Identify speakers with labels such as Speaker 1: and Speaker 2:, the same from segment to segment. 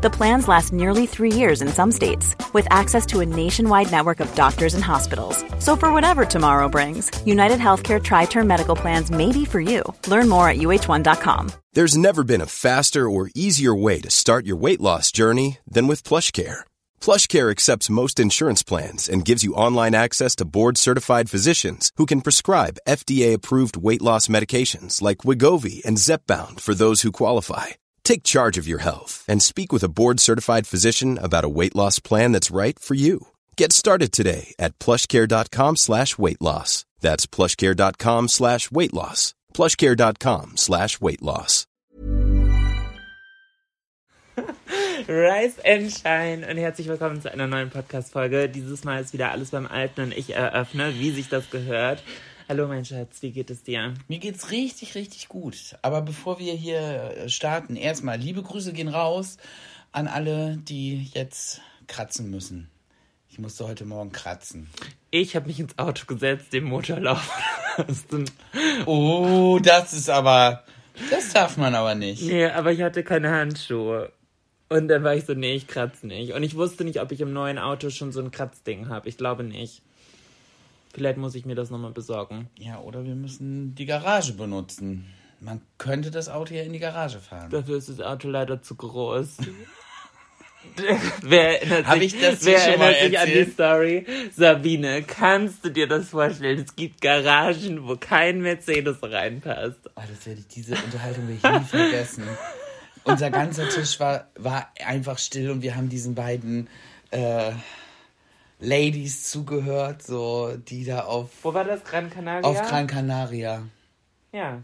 Speaker 1: The plans last nearly three years in some states, with access to a nationwide network of doctors and hospitals. So, for whatever tomorrow brings, United Healthcare Tri Term Medical Plans may be for you. Learn more at uh1.com.
Speaker 2: There's never been a faster or easier way to start your weight loss journey than with PlushCare. PlushCare accepts most insurance plans and gives you online access to board-certified physicians who can prescribe FDA-approved weight loss medications like Wigovi and Zepbound for those who qualify. Take charge of your health and speak with a board-certified physician about a weight loss plan that's right for you. Get started today at plushcare.com slash weight loss. That's plushcare.com slash weight loss. plushcare.com slash weight loss.
Speaker 3: Rise and Shine und herzlich willkommen zu einer neuen Podcast-Folge. Dieses Mal ist wieder alles beim Alten und ich eröffne, wie sich das gehört. Hallo mein Schatz, wie geht es dir?
Speaker 4: Mir geht's richtig, richtig gut. Aber bevor wir hier starten, erstmal liebe Grüße gehen raus an alle, die jetzt kratzen müssen. Ich musste heute Morgen kratzen.
Speaker 3: Ich habe mich ins Auto gesetzt, den Motor laufen lassen.
Speaker 4: Oh, das ist aber. Das darf man aber nicht.
Speaker 3: Nee, aber ich hatte keine Handschuhe. Und dann war ich so, nee, ich kratze nicht. Und ich wusste nicht, ob ich im neuen Auto schon so ein Kratzding habe. Ich glaube nicht. Vielleicht muss ich mir das nochmal besorgen.
Speaker 4: Ja, oder wir müssen die Garage benutzen. Man könnte das Auto ja in die Garage fahren.
Speaker 3: Dafür ist das Auto leider zu groß. wer erinnert
Speaker 4: Hab
Speaker 3: sich,
Speaker 4: ich das
Speaker 3: wer erinnert sich an die? Story? Sabine, kannst du dir das vorstellen? Es gibt Garagen, wo kein Mercedes reinpasst.
Speaker 4: Oh, das werde ich, diese Unterhaltung werde ich nie vergessen. Unser ganzer Tisch war, war einfach still und wir haben diesen beiden äh, Ladies zugehört, so die da auf,
Speaker 3: Wo war das? Gran Canaria?
Speaker 4: auf Gran Canaria.
Speaker 3: Ja.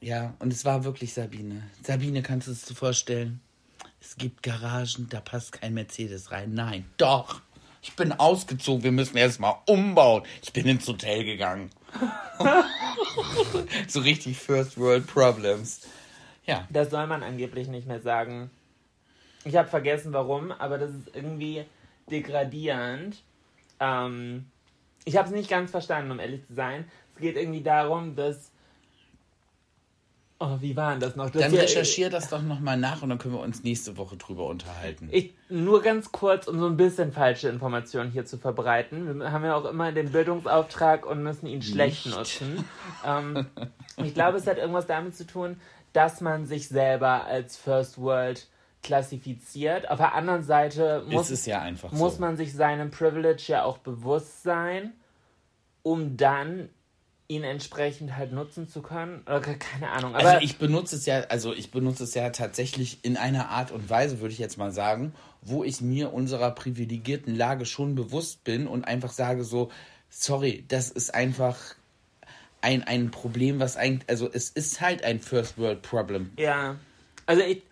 Speaker 4: Ja, und es war wirklich Sabine. Sabine, kannst du es dir vorstellen? Es gibt Garagen, da passt kein Mercedes rein. Nein, doch. Ich bin ausgezogen, wir müssen erst mal umbauen. Ich bin ins Hotel gegangen. so richtig First World Problems. Ja.
Speaker 3: Das soll man angeblich nicht mehr sagen. Ich habe vergessen, warum, aber das ist irgendwie degradierend. Ähm, ich habe es nicht ganz verstanden, um ehrlich zu sein. Es geht irgendwie darum, dass. Oh, wie war denn das noch? Dass
Speaker 4: Dann
Speaker 3: wir-
Speaker 4: recherchier das doch nochmal nach und dann können wir uns nächste Woche drüber unterhalten.
Speaker 3: Ich, nur ganz kurz, um so ein bisschen falsche Informationen hier zu verbreiten. Wir haben ja auch immer den Bildungsauftrag und müssen ihn schlecht
Speaker 4: Nicht.
Speaker 3: nutzen. Ähm, ich glaube, es hat irgendwas damit zu tun, dass man sich selber als First World klassifiziert. Auf der anderen Seite muss,
Speaker 4: ja
Speaker 3: muss
Speaker 4: so.
Speaker 3: man sich seinem Privilege ja auch bewusst sein, um dann ihn entsprechend halt nutzen zu können. Oder ke- keine Ahnung.
Speaker 4: Also ich benutze es ja, also ich benutze es ja tatsächlich in einer Art und Weise, würde ich jetzt mal sagen, wo ich mir unserer privilegierten Lage schon bewusst bin und einfach sage so, sorry, das ist einfach ein, ein Problem, was eigentlich, also es ist halt ein First World Problem.
Speaker 3: ja. Also ich.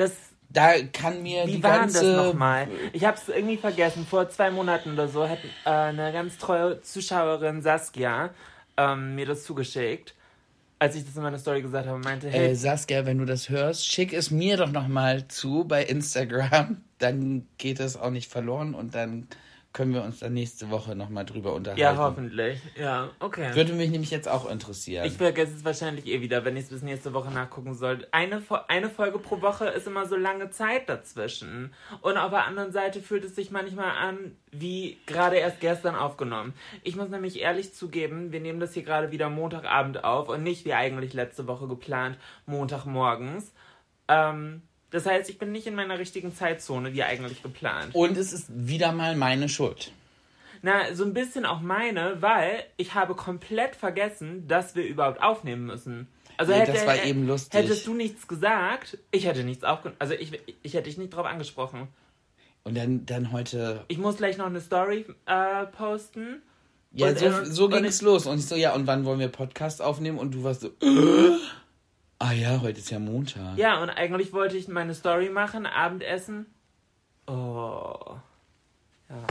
Speaker 3: Das
Speaker 4: Da kann mir
Speaker 3: Wie
Speaker 4: die
Speaker 3: war
Speaker 4: ganze
Speaker 3: das nochmal? Ich habe es irgendwie vergessen. Vor zwei Monaten oder so hat äh, eine ganz treue Zuschauerin Saskia ähm, mir das zugeschickt, als ich das in meiner Story gesagt habe. Meinte, hey,
Speaker 4: Äh, Saskia, wenn du das hörst, schick es mir doch noch mal zu bei Instagram. Dann geht es auch nicht verloren und dann können wir uns dann nächste Woche noch mal drüber unterhalten.
Speaker 3: ja, hoffentlich. Ja, okay.
Speaker 4: Würde mich nämlich jetzt auch interessieren.
Speaker 3: Ich vergesse es wahrscheinlich eh wieder, wenn ich es bis nächste Woche nachgucken soll. Eine, eine Folge pro Woche ist immer so lange Zeit dazwischen. Und auf der anderen Seite fühlt es sich manchmal an, wie gerade erst gestern aufgenommen. Ich muss nämlich ehrlich zugeben, wir nehmen das hier gerade wieder Montagabend auf und nicht wie eigentlich letzte Woche geplant, Montagmorgens. Ähm, das heißt, ich bin nicht in meiner richtigen Zeitzone, wie eigentlich geplant.
Speaker 4: Und es ist wieder mal meine Schuld.
Speaker 3: Na, so ein bisschen auch meine, weil ich habe komplett vergessen, dass wir überhaupt aufnehmen müssen. Also
Speaker 4: Nee,
Speaker 3: hätte,
Speaker 4: das war
Speaker 3: äh,
Speaker 4: eben lustig.
Speaker 3: Hättest du nichts gesagt, ich hätte nichts aufgenommen. Also ich, ich hätte dich nicht drauf angesprochen.
Speaker 4: Und dann, dann heute.
Speaker 3: Ich muss gleich noch eine Story äh, posten.
Speaker 4: Ja,
Speaker 3: Und,
Speaker 4: so,
Speaker 3: äh,
Speaker 4: so ging es los. Und ich so, ja, und wann wollen wir Podcast aufnehmen? Und du warst so. ah ja, heute ist ja Montag.
Speaker 3: Ja, und eigentlich wollte ich meine Story machen, Abendessen. Oh. Ja.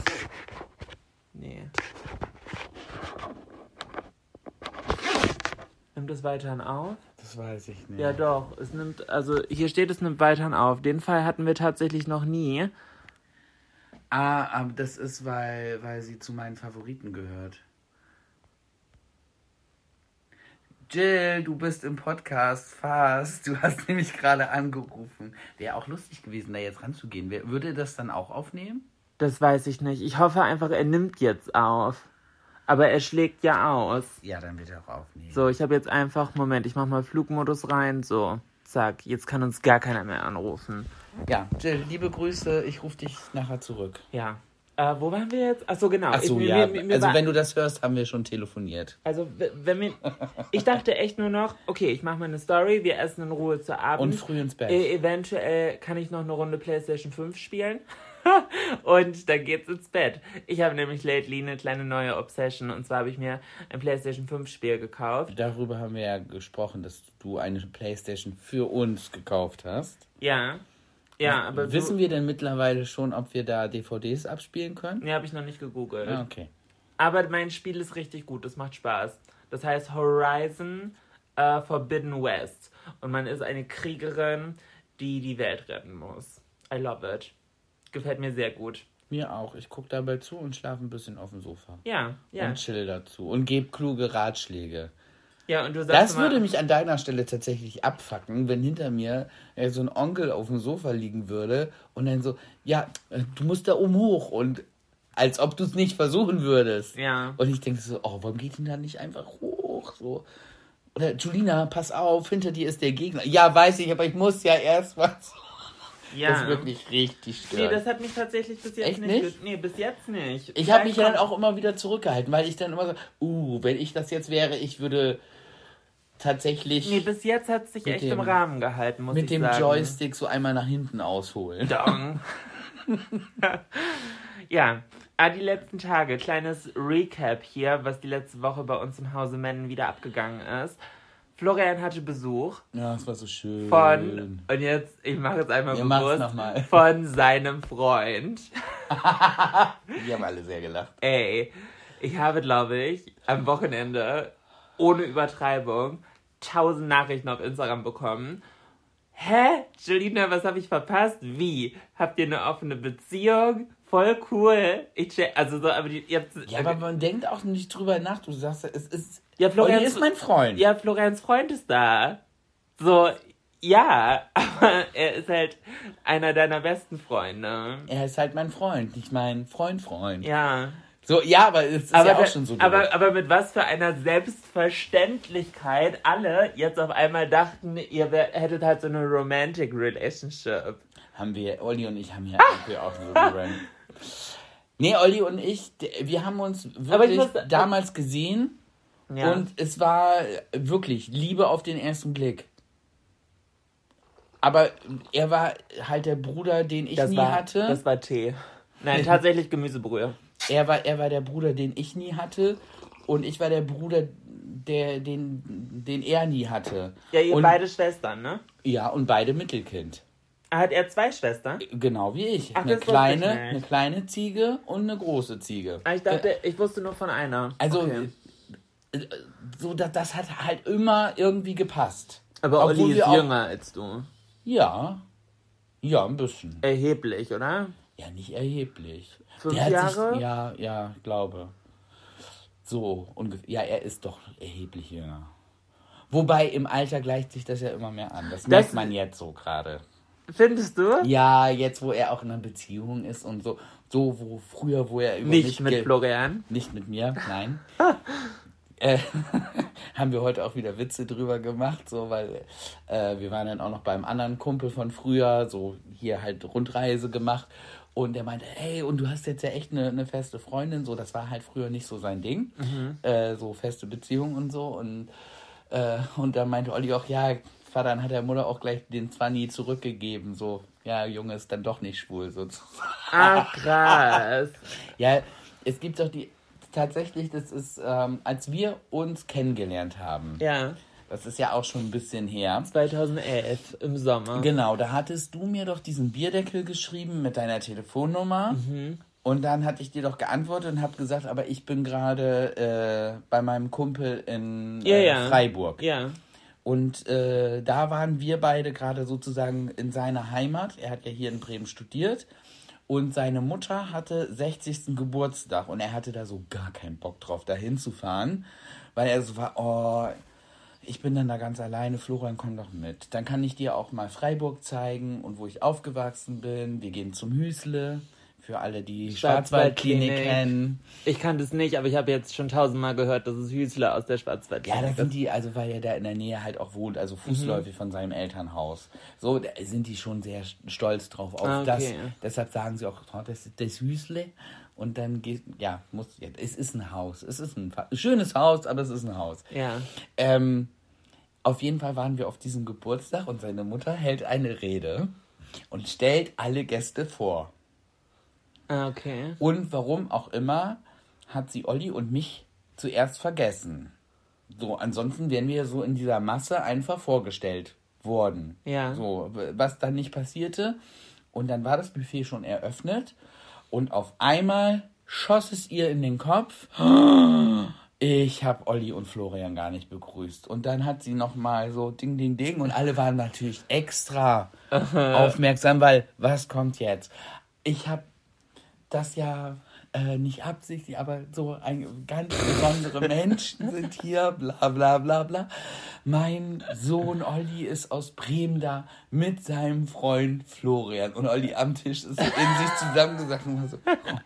Speaker 3: Nee. Nimmt es weiterhin auf?
Speaker 4: Das weiß ich nicht.
Speaker 3: Ja, doch. Es nimmt, also hier steht, es nimmt weiterhin auf. Den Fall hatten wir tatsächlich noch nie.
Speaker 4: Ah, aber das ist, weil, weil sie zu meinen Favoriten gehört. Jill, du bist im Podcast fast. Du hast nämlich gerade angerufen. Wäre auch lustig gewesen, da jetzt ranzugehen. Würde das dann auch aufnehmen?
Speaker 3: Das weiß ich nicht. Ich hoffe einfach, er nimmt jetzt auf. Aber er schlägt ja aus.
Speaker 4: Ja, dann wird er auch aufnehmen.
Speaker 3: So, ich habe jetzt einfach, Moment, ich mach mal Flugmodus rein. So, zack. Jetzt kann uns gar keiner mehr anrufen.
Speaker 4: Ja, Jill, liebe Grüße. Ich rufe dich nachher zurück.
Speaker 3: Ja. Äh, wo waren wir jetzt? Ach so, genau.
Speaker 4: Ach so,
Speaker 3: Ich- mir-
Speaker 4: ja.
Speaker 3: mir- mir
Speaker 4: also
Speaker 3: war-
Speaker 4: wenn du das hörst, haben wir schon telefoniert.
Speaker 3: Also, wenn wir. Ich dachte echt nur noch, okay, ich mache mal eine Story, wir essen in Ruhe zu Abend.
Speaker 4: Und früh ins Bett.
Speaker 3: Äh, eventuell kann ich noch eine Runde PlayStation 5 spielen. und dann geht's ins Bett. Ich habe nämlich lately eine kleine neue Obsession. Und zwar habe ich mir ein PlayStation 5 Spiel gekauft.
Speaker 4: Darüber haben wir ja gesprochen, dass du eine Playstation für uns gekauft hast.
Speaker 3: Ja. Ja, aber.
Speaker 4: Wissen wir denn mittlerweile schon, ob wir da DVDs abspielen können?
Speaker 3: Nee, habe ich noch nicht gegoogelt.
Speaker 4: Ah, okay.
Speaker 3: Aber mein Spiel ist richtig gut, das macht Spaß. Das heißt Horizon äh, Forbidden West. Und man ist eine Kriegerin, die die Welt retten muss. I love it. Gefällt mir sehr gut.
Speaker 4: Mir auch. Ich gucke dabei zu und schlafe ein bisschen auf dem Sofa.
Speaker 3: Ja, ja.
Speaker 4: Und chill dazu. Und gebe kluge Ratschläge.
Speaker 3: Ja, und du sagst
Speaker 4: Das
Speaker 3: immer,
Speaker 4: würde mich an deiner Stelle tatsächlich abfacken, wenn hinter mir äh, so ein Onkel auf dem Sofa liegen würde und dann so, ja, äh, du musst da oben hoch und als ob du es nicht versuchen würdest.
Speaker 3: Ja.
Speaker 4: Und ich denke so, oh, warum geht denn da nicht einfach hoch? So. Oder Julina, pass auf, hinter dir ist der Gegner. Ja, weiß ich, aber ich muss ja erst was.
Speaker 3: ja.
Speaker 4: Das ist wirklich richtig
Speaker 3: Nee,
Speaker 4: störend.
Speaker 3: das hat mich tatsächlich bis jetzt
Speaker 4: Echt
Speaker 3: nicht.
Speaker 4: nicht?
Speaker 3: Nee, bis jetzt nicht.
Speaker 4: Ich habe mich ja dann auch immer wieder zurückgehalten, weil ich dann immer so, uh, wenn ich das jetzt wäre, ich würde tatsächlich
Speaker 3: Nee, bis jetzt hat es sich echt
Speaker 4: dem-
Speaker 3: im Rahmen gehalten, muss ich
Speaker 4: mit dem
Speaker 3: sagen.
Speaker 4: Joystick so einmal nach hinten ausholen.
Speaker 3: Dong. ja, ah, die letzten Tage, kleines Recap hier, was die letzte Woche bei uns im Hause Mennen wieder abgegangen ist. Florian hatte Besuch
Speaker 4: Ja, das war so schön.
Speaker 3: von, und jetzt, ich mache es einmal
Speaker 4: mach's
Speaker 3: bewusst,
Speaker 4: noch mal.
Speaker 3: von seinem Freund.
Speaker 4: Die haben alle sehr gelacht.
Speaker 3: Ey, ich habe, glaube ich, am Wochenende, ohne Übertreibung, tausend Nachrichten auf Instagram bekommen. Hä? Julina, was habe ich verpasst? Wie? Habt ihr eine offene Beziehung? Voll cool. Ich check, also so, aber die, ihr habt,
Speaker 4: Ja, aber man denkt auch nicht drüber nach. Du sagst, es ist.
Speaker 3: Ja, Florian
Speaker 4: Olli ist mein Freund.
Speaker 3: ja, Florians Freund ist da. So, ja, aber er ist halt einer deiner besten Freunde.
Speaker 4: Er ist halt mein Freund, nicht mein Freund, Freund.
Speaker 3: Ja.
Speaker 4: So, ja, aber es ist
Speaker 3: aber,
Speaker 4: ja auch schon so.
Speaker 3: aber, aber mit was für einer Selbstverständlichkeit alle jetzt auf einmal dachten, ihr wär, hättet halt so eine romantic relationship.
Speaker 4: haben wir, Olli und ich haben ja irgendwie auch so gerannt. Nee, Olli und ich, wir haben uns wirklich
Speaker 3: muss-
Speaker 4: damals gesehen
Speaker 3: Ja.
Speaker 4: und es war wirklich Liebe auf den ersten Blick. Aber er war halt der Bruder, den ich
Speaker 3: das
Speaker 4: nie
Speaker 3: war,
Speaker 4: hatte.
Speaker 3: Das war Tee. Nein, tatsächlich Gemüsebrühe.
Speaker 4: Er war, er war der Bruder, den ich nie hatte. Und ich war der Bruder, der, den, den er nie hatte.
Speaker 3: Ja, ihr
Speaker 4: und,
Speaker 3: beide Schwestern, ne?
Speaker 4: Ja, und beide Mittelkind.
Speaker 3: Hat er zwei Schwestern?
Speaker 4: Genau wie ich.
Speaker 3: Ach,
Speaker 4: eine, kleine, eine kleine Ziege und eine große Ziege.
Speaker 3: Ah, Ich dachte, ich wusste nur von einer.
Speaker 4: Also,
Speaker 3: Okay.
Speaker 4: äh, so, das, das hat halt immer irgendwie gepasst.
Speaker 3: Aber
Speaker 4: obwohl
Speaker 3: Olli ist
Speaker 4: auch-
Speaker 3: jünger als du.
Speaker 4: Ja. Ja, ein bisschen.
Speaker 3: Erheblich, oder?
Speaker 4: Ja, nicht erheblich.
Speaker 3: Fünf
Speaker 4: Der
Speaker 3: Jahre?
Speaker 4: Sich, ja, ja, ich glaube. So, ungefähr. Ja, er ist doch erheblich jünger. Wobei im Alter gleicht sich das ja immer mehr an. Das, merkt man jetzt so gerade.
Speaker 3: Findest du?
Speaker 4: Ja, jetzt wo er auch in einer Beziehung ist und so, so wo früher, wo er über
Speaker 3: Nicht mit Florian.
Speaker 4: Nicht mit mir, nein. äh, haben wir heute auch wieder Witze drüber gemacht, so weil äh, wir waren dann auch noch beim anderen Kumpel von früher, so hier halt Rundreise gemacht. Und der meinte, hey, und du hast jetzt ja echt eine, eine feste Freundin, so, das war halt früher nicht so sein Ding, äh, so feste Beziehung und so. Und, äh, und dann meinte Olli auch, ja, Vater, dann hat der Mutter auch gleich den Zwanni zurückgegeben, so, ja, Junge ist dann doch nicht schwul, sozusagen.
Speaker 3: Ach, krass.
Speaker 4: Ja, es gibt doch die. Tatsächlich, das ist, ähm, als wir uns kennengelernt haben,
Speaker 3: Ja,
Speaker 4: das ist ja auch schon ein bisschen her.
Speaker 3: 2011 im Sommer.
Speaker 4: Genau, da hattest du mir doch diesen Bierdeckel geschrieben mit deiner Telefonnummer.
Speaker 3: Mhm.
Speaker 4: Und dann hatte ich dir doch geantwortet und habe gesagt, aber ich bin gerade äh, bei meinem Kumpel in
Speaker 3: Ja,
Speaker 4: äh,
Speaker 3: ja.
Speaker 4: Freiburg.
Speaker 3: Ja.
Speaker 4: Und äh, da waren wir beide gerade sozusagen in seiner Heimat. Er hat ja hier in Bremen studiert. Und seine Mutter hatte 60. Geburtstag und er hatte da so gar keinen Bock drauf, da hinzufahren, weil er so war, oh, ich bin dann da ganz alleine, Florian, komm doch mit. Dann kann ich dir auch mal Freiburg zeigen und wo ich aufgewachsen bin. Wir gehen zum Hüsle. Für alle, die Schwarzwaldklinik kennen.
Speaker 3: Ich kannte es nicht, aber ich habe jetzt schon tausendmal gehört, dass es Hüsle aus der Schwarzwaldklinik
Speaker 4: Ja, da sind die, also weil er da in der Nähe halt auch wohnt, also fußläufig mhm. von seinem Elternhaus. So sind die schon sehr stolz drauf auf ah, okay. das. Deshalb sagen sie auch, oh, das ist das Hüsle. Und dann geht, ja, muss, ja, es ist ein Haus. Es ist ein schönes Haus, aber es ist ein Haus.
Speaker 3: Ja.
Speaker 4: Ähm, auf jeden Fall waren wir auf diesem Geburtstag und seine Mutter hält eine Rede und stellt alle Gäste vor.
Speaker 3: Ah, okay.
Speaker 4: Und warum auch immer hat sie Olli und mich zuerst vergessen. So, ansonsten wären wir so in dieser Masse einfach vorgestellt worden.
Speaker 3: Ja.
Speaker 4: So, was dann nicht passierte. Und dann war das Buffet schon eröffnet und auf einmal schoss es ihr in den Kopf. Ich habe Olli und Florian gar nicht begrüßt. Und dann hat sie nochmal so Ding, Ding, Ding. Und alle waren natürlich extra aufmerksam, weil was kommt jetzt? Ich habe das ja äh, nicht absichtlich, aber so ein ganz besondere Menschen sind hier, bla bla bla bla. Mein Sohn Olli ist aus Bremen da mit seinem Freund Florian. Und Olli am Tisch ist in sich zusammengesagt und so,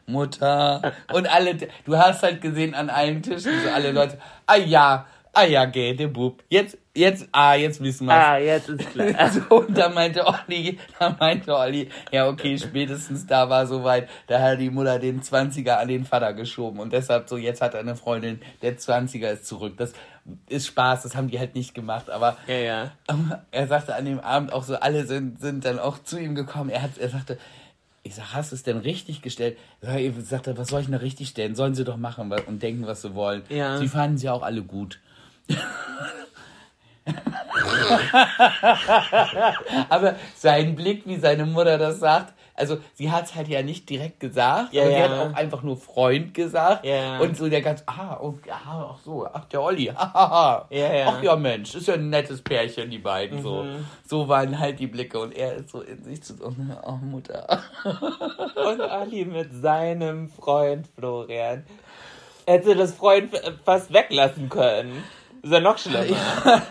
Speaker 4: Mutter. Und alle, du hast halt gesehen an allen Tischen, so alle Leute, ah ja, ah ja, geh, der Bub. Jetzt, jetzt, ah, jetzt wissen wir
Speaker 3: Ah, jetzt ist klar.
Speaker 4: Also, und da meinte Olli, da meinte Olli, ja, okay, spätestens da war soweit, da hat die Mutter den 20er an den Vater geschoben und deshalb so, jetzt hat er eine Freundin, der 20er ist zurück. Das ist Spaß, das haben die halt nicht gemacht, aber
Speaker 3: ja, ja.
Speaker 4: er sagte an dem Abend auch so, alle sind, sind dann auch zu ihm gekommen. Er hat, er sagte, ich sag, hast du es denn richtig gestellt? Er sagte, was soll ich denn richtig stellen? Sollen sie doch machen und denken, was sie wollen.
Speaker 3: Ja.
Speaker 4: Sie fanden sie auch alle gut. Aber sein Blick, wie seine Mutter das sagt, also sie hat es halt ja nicht direkt gesagt,
Speaker 3: ja, aber
Speaker 4: ja.
Speaker 3: sie
Speaker 4: hat auch einfach nur Freund gesagt.
Speaker 3: Ja.
Speaker 4: Und so der ganz, ah, oh, ah, ach so, ach der Olli, hahaha.
Speaker 3: Ja, ja.
Speaker 4: Ach ja Mensch, ist ja ein nettes Pärchen, die beiden. Mhm. So. so waren halt die Blicke und er ist so in sich zu so, oh Mutter.
Speaker 3: und Olli mit seinem Freund Florian. Hätte das Freund fast weglassen können. Ist ja noch schlimmer. Ja.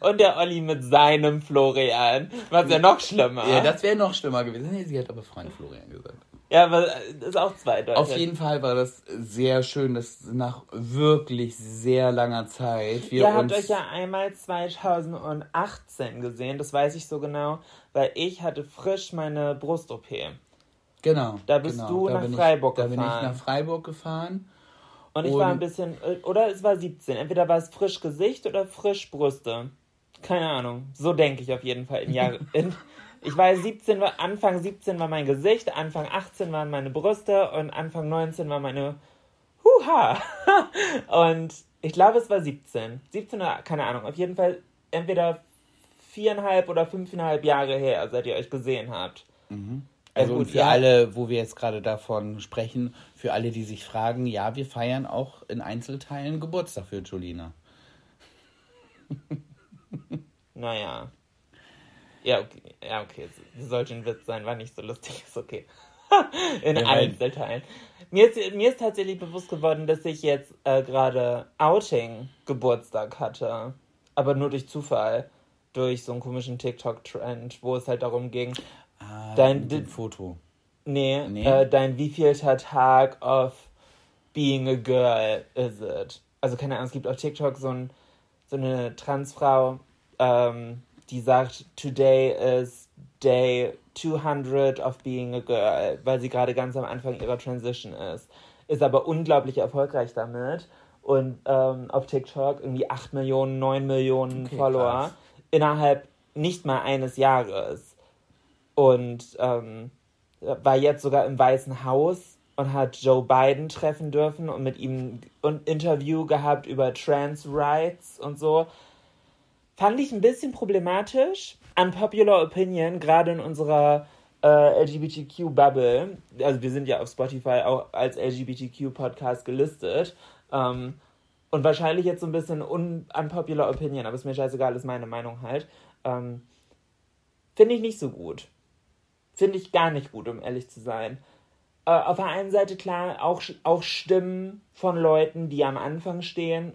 Speaker 3: Und der Olli mit seinem Florian. Was ja noch schlimmer.
Speaker 4: Ja, das wäre noch schlimmer gewesen. Nee, sie hat aber Freund Florian gesagt.
Speaker 3: Ja, aber das ist auch zweideutig.
Speaker 4: Auf jeden Fall war das sehr schön, dass nach wirklich sehr langer Zeit
Speaker 3: wir Ihr habt euch ja einmal 2018 gesehen, das weiß ich so genau, weil ich hatte frisch meine Brust-OP.
Speaker 4: Genau.
Speaker 3: Da bist
Speaker 4: genau.
Speaker 3: du
Speaker 4: da
Speaker 3: nach Freiburg
Speaker 4: ich,
Speaker 3: gefahren.
Speaker 4: Da bin ich nach Freiburg gefahren.
Speaker 3: Und ich und war ein bisschen, äh, oder es war 17. Entweder war es frisch Gesicht oder frisch Brüste. Keine Ahnung. So denke ich auf jeden Fall im Jahr. In, ich war 17, Anfang 17 war mein Gesicht, Anfang 18 waren meine Brüste und Anfang 19 war meine Huha. und ich glaube, es war 17. 17 oder keine Ahnung. Auf jeden Fall entweder viereinhalb oder fünfeinhalb Jahre her, seit ihr euch gesehen habt.
Speaker 4: Mhm. Also gut, für ja. alle, wo wir jetzt gerade davon sprechen, für alle, die sich fragen, ja, wir feiern auch in Einzelteilen Geburtstag für Julina.
Speaker 3: naja. Ja, okay. Ja, okay. Sollte ein Witz sein, war nicht so lustig, ist okay. in ja, Einzelteilen. Mir ist, mir ist tatsächlich bewusst geworden, dass ich jetzt äh, gerade Outing Geburtstag hatte. Aber nur durch Zufall. Durch so einen komischen TikTok-Trend, wo es halt darum ging,
Speaker 4: Ah, dein mit Foto.
Speaker 3: Nee, nee. Äh, dein wievielter Tag of being a girl is it? Also keine Ahnung, es gibt auf TikTok so, ein, so eine Transfrau, ähm, die sagt, today is day 200 of being a girl, weil sie gerade ganz am Anfang ihrer Transition ist. Ist aber unglaublich erfolgreich damit und ähm, auf TikTok irgendwie 8 Millionen, 9 Millionen okay, Follower krass. innerhalb nicht mal eines Jahres und ähm, war jetzt sogar im Weißen Haus und hat Joe Biden treffen dürfen und mit ihm ein Interview gehabt über Trans Rights und so. Fand ich ein bisschen problematisch. Unpopular Opinion, gerade in unserer äh, LGBTQ-Bubble. Also wir sind ja auf Spotify auch als LGBTQ-Podcast gelistet. Ähm, und wahrscheinlich jetzt so ein bisschen un unpopular Opinion, aber ist mir scheißegal, ist meine Meinung halt. Ähm, Finde ich nicht so gut. Finde ich gar nicht gut, um ehrlich zu sein. Äh, auf der einen Seite klar, auch, auch Stimmen von Leuten, die am Anfang stehen,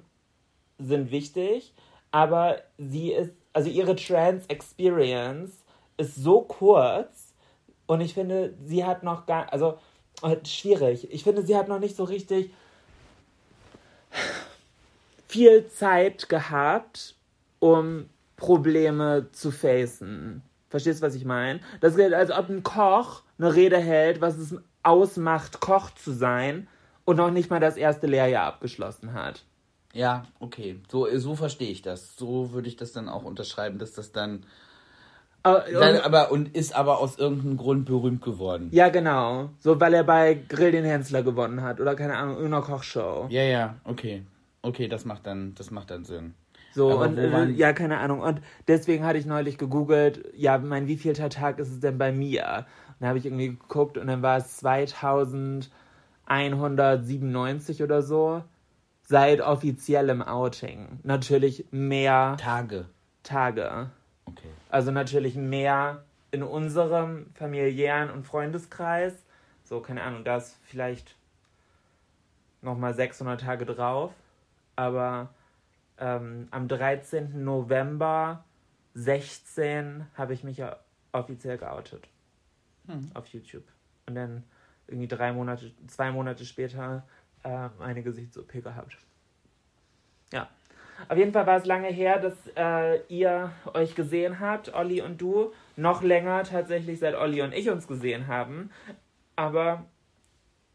Speaker 3: sind wichtig, aber sie ist, also ihre Trans-Experience ist so kurz und ich finde, sie hat noch gar, also äh, schwierig. Ich finde, sie hat noch nicht so richtig viel Zeit gehabt, um Probleme zu facen. Verstehst du, was ich meine? Das ist, als ob ein Koch eine Rede hält, was es ausmacht, Koch zu sein und noch nicht mal das erste Lehrjahr abgeschlossen hat.
Speaker 4: Ja, okay. So, so verstehe ich das. So würde ich das dann auch unterschreiben, dass das dann.
Speaker 3: Aber,
Speaker 4: dann aber und ist aber aus irgendeinem Grund berühmt geworden.
Speaker 3: Ja, genau. So, weil er bei Grill den Hensler gewonnen hat oder keine Ahnung, irgendeiner Kochshow.
Speaker 4: Ja, ja, okay. Okay, das macht dann, das macht dann Sinn.
Speaker 3: So,
Speaker 4: Aber
Speaker 3: und äh, ja, keine Ahnung. Und deswegen hatte ich neulich gegoogelt, ja, mein wievielter Tag ist es denn bei mir? Und da habe ich irgendwie geguckt und dann war es 2197 oder so seit offiziellem Outing. Natürlich mehr
Speaker 4: Tage.
Speaker 3: Tage.
Speaker 4: Okay.
Speaker 3: Also natürlich mehr in unserem familiären und Freundeskreis. So, keine Ahnung, da ist vielleicht nochmal 600 Tage drauf. Aber ähm, am 13. November 16 habe ich mich ja offiziell geoutet. Auf YouTube. Und dann irgendwie drei Monate, zwei Monate später äh, eine Gesichts-OP gehabt. Ja. Auf jeden Fall war es lange her, dass äh, ihr euch gesehen habt, Olli und du. Noch länger tatsächlich, seit Olli und ich uns gesehen haben. Aber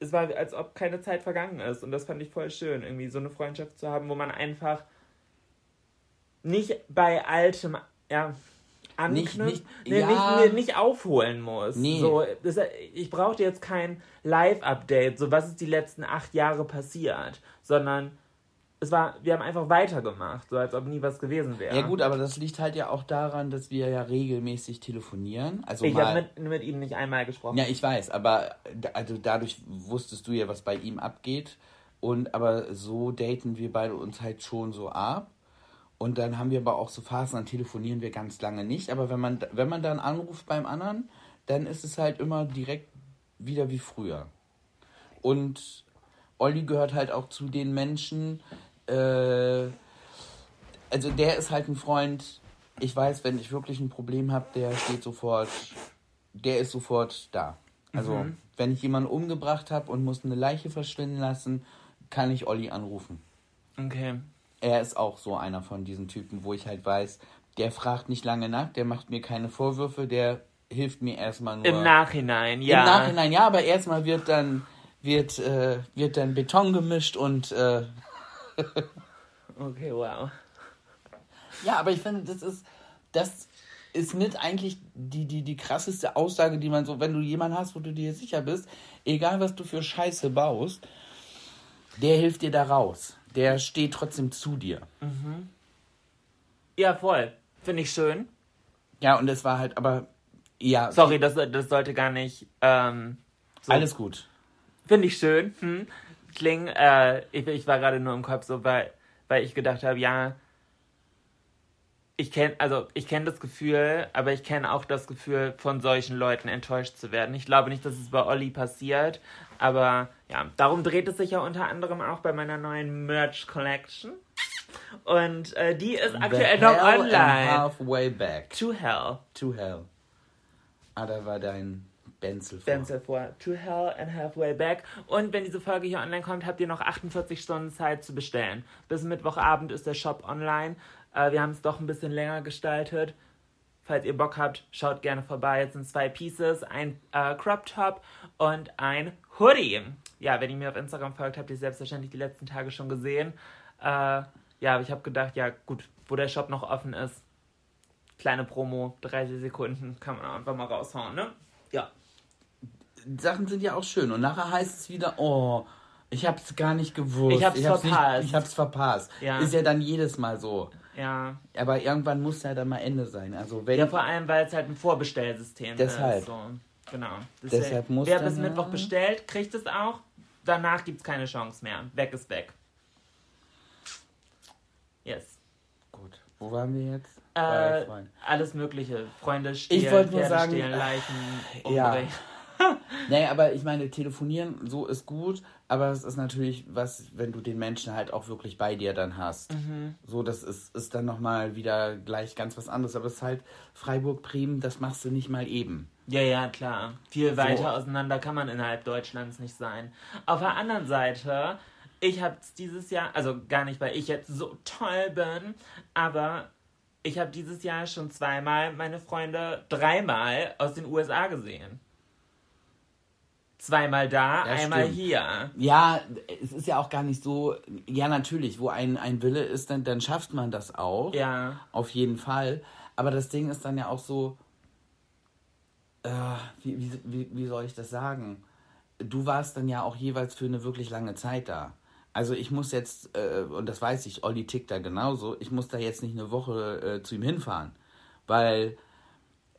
Speaker 3: es war, als ob keine Zeit vergangen ist. Und das fand ich voll schön, irgendwie so eine Freundschaft zu haben, wo man einfach nicht bei altem, ja,
Speaker 4: Nicht-
Speaker 3: anknüpft,
Speaker 4: nicht-
Speaker 3: nee,
Speaker 4: ja.
Speaker 3: nicht, nicht aufholen muss.
Speaker 4: Nee.
Speaker 3: So, ich brauchte jetzt kein Live-Update, so was ist die letzten acht Jahre passiert, sondern es war, wir haben einfach weitergemacht, so als ob nie was gewesen wäre.
Speaker 4: Ja gut, aber das liegt halt ja auch daran, dass wir ja regelmäßig telefonieren. Also
Speaker 3: ich habe mit, mit ihm nicht einmal gesprochen.
Speaker 4: Ja, ich weiß, aber also dadurch wusstest du ja, was bei ihm abgeht. Und aber so daten wir beide uns halt schon so ab. Und dann haben wir aber auch so Phasen, dann telefonieren wir ganz lange nicht. Aber wenn man, wenn man dann anruft beim anderen, dann ist es halt immer direkt wieder wie früher. Und Olli gehört halt auch zu den Menschen, äh, also der ist halt ein Freund, ich weiß, wenn ich wirklich ein Problem habe, der steht sofort, der ist sofort da. Also, wenn ich jemanden umgebracht habe und muss eine Leiche verschwinden lassen, kann ich Olli anrufen.
Speaker 3: Okay.
Speaker 4: Er ist auch so einer von diesen Typen, wo ich halt weiß, der fragt nicht lange nach, der macht mir keine Vorwürfe, der hilft mir erstmal nur.
Speaker 3: Im Nachhinein, ja.
Speaker 4: Im Nachhinein, ja, aber erstmal wird dann wird, äh, wird dann Beton gemischt und äh,
Speaker 3: Okay, wow.
Speaker 4: Ja, aber ich finde, das ist, das ist mit eigentlich die, die, die krasseste Aussage, die man so, wenn du jemanden hast, wo du dir sicher bist, egal was du für Scheiße baust, der hilft dir da raus. Der steht trotzdem zu dir.
Speaker 3: Ja, voll. Finde ich schön.
Speaker 4: Ja, und es war halt, aber, ja,
Speaker 3: Sorry, das, das sollte gar nicht. Ähm, so.
Speaker 4: alles gut.
Speaker 3: Finde ich schön. Hm. Kling, äh, ich, ich war gerade nur im Kopf so, weil, weil ich gedacht habe, ja, ich kenne, also ich kenne das Gefühl, aber ich kenne auch das Gefühl, von solchen Leuten enttäuscht zu werden. Ich glaube nicht, dass es bei Olli passiert, aber ja, darum dreht es sich ja unter anderem auch bei meiner neuen Merch Collection. Und äh, die ist aktuell noch online.
Speaker 4: halfway back
Speaker 3: To Hell.
Speaker 4: to hell. Ah, da war dein Benzel vor.
Speaker 3: Benzel vor. To Hell and Halfway Back. Und wenn diese Folge hier online kommt, habt ihr noch 48 Stunden Zeit zu bestellen. Bis Mittwochabend ist der Shop online. Äh, wir haben es doch ein bisschen länger gestaltet. Falls ihr Bock habt, schaut gerne vorbei. Jetzt sind zwei Pieces, ein äh, Crop Top und ein Hoodie. Ja, wenn ihr mir auf Instagram folgt, habt ihr selbstverständlich die letzten Tage schon gesehen. Äh, ja, aber ich habe gedacht, ja gut, wo der Shop noch offen ist, kleine Promo, 30 Sekunden, kann man einfach mal raushauen, ne? Ja.
Speaker 4: Sachen sind ja auch schön. Und nachher heißt es wieder, oh, ich hab's gar nicht gewusst.
Speaker 3: Ich hab's verpasst.
Speaker 4: Nicht, ich hab's verpasst.
Speaker 3: Ja.
Speaker 4: Ist ja dann jedes Mal so.
Speaker 3: Ja.
Speaker 4: Aber irgendwann muss ja dann mal Ende sein. Also wenn
Speaker 3: Ja, vor allem, weil es halt ein Vorbestellsystem
Speaker 4: Deshalb.
Speaker 3: ist. So. Genau.
Speaker 4: Deshalb muss
Speaker 3: Wer bis Mittwoch bestellt, kriegt es auch. Danach gibt es keine Chance mehr. Weg ist weg. Yes.
Speaker 4: Gut. Wo waren wir jetzt?
Speaker 3: Äh, alles Mögliche. Freunde stehlen,
Speaker 4: Ich wollte nur
Speaker 3: Pferde
Speaker 4: sagen,
Speaker 3: stehlen,
Speaker 4: äh,
Speaker 3: Leichen,
Speaker 4: ja. Nee, aber ich meine, telefonieren, so ist gut, aber es ist natürlich was, wenn du den Menschen halt auch wirklich bei dir dann hast.
Speaker 3: Mhm.
Speaker 4: So, das ist, ist dann nochmal wieder gleich ganz was anderes. Aber es ist halt Freiburg, Bremen, das machst du nicht mal eben.
Speaker 3: Ja, ja, klar. Viel weiter auseinander kann man innerhalb Deutschlands nicht sein. Auf der anderen Seite, ich habe dieses Jahr, also gar nicht, weil ich jetzt so toll bin, aber ich habe dieses Jahr schon zweimal meine Freunde dreimal aus den USA gesehen. Zweimal da,
Speaker 4: Ja,
Speaker 3: einmal
Speaker 4: stimmt.
Speaker 3: hier.
Speaker 4: Ja, es ist ja auch gar nicht so, ja natürlich, wo ein, ein Wille ist, dann, dann schafft man das auch.
Speaker 3: Ja.
Speaker 4: Auf jeden Fall. Aber das Ding ist dann ja auch so, äh, wie, wie, wie, wie soll ich das sagen? Du warst dann ja auch jeweils für eine wirklich lange Zeit da. Also ich muss jetzt, äh, und das weiß ich, Olli tickt da genauso, ich muss da jetzt nicht eine Woche äh, zu ihm hinfahren. Weil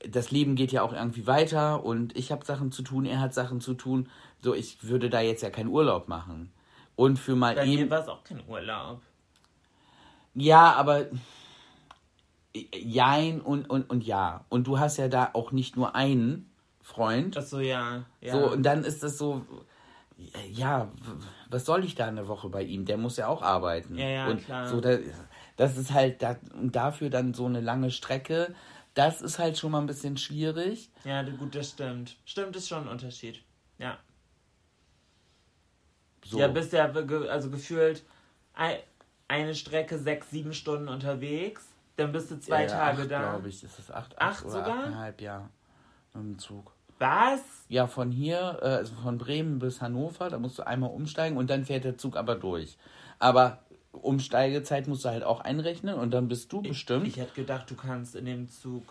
Speaker 4: das Leben geht ja auch irgendwie weiter und ich habe Sachen zu tun, er hat Sachen zu tun. So, ich würde da jetzt ja keinen Urlaub machen. Und für mal
Speaker 3: Bei
Speaker 4: eben.
Speaker 3: mir war es auch kein Urlaub.
Speaker 4: Ja, aber jein und, und, und ja. Und du hast ja da auch nicht nur einen Freund.
Speaker 3: Achso, ja. ja.
Speaker 4: So, und dann ist das so, ja, was soll ich da eine Woche bei ihm? Der muss ja auch arbeiten.
Speaker 3: Ja, ja,
Speaker 4: und
Speaker 3: klar.
Speaker 4: So, da, das ist halt, und dafür dann so eine lange Strecke, das ist halt schon mal ein bisschen schwierig.
Speaker 3: ja, gut, das stimmt. Stimmt, ist schon ein Unterschied. Ja.
Speaker 4: So.
Speaker 3: Ja, bist ja also gefühlt ei- eine Strecke sechs, sieben Stunden unterwegs. Dann bist du zwei
Speaker 4: ja,
Speaker 3: Tage
Speaker 4: acht,
Speaker 3: da.
Speaker 4: glaube ich. Ist es acht,
Speaker 3: Acht
Speaker 4: oder
Speaker 3: sogar?
Speaker 4: achteinhalb, ja. Mit dem Zug.
Speaker 3: Was?
Speaker 4: Ja, von hier, äh, also von Bremen bis Hannover, da musst du einmal umsteigen und dann fährt der Zug aber durch. Aber Umsteigezeit musst du halt auch einrechnen und dann bist du bestimmt.
Speaker 3: Ich hätte gedacht, du kannst in dem Zug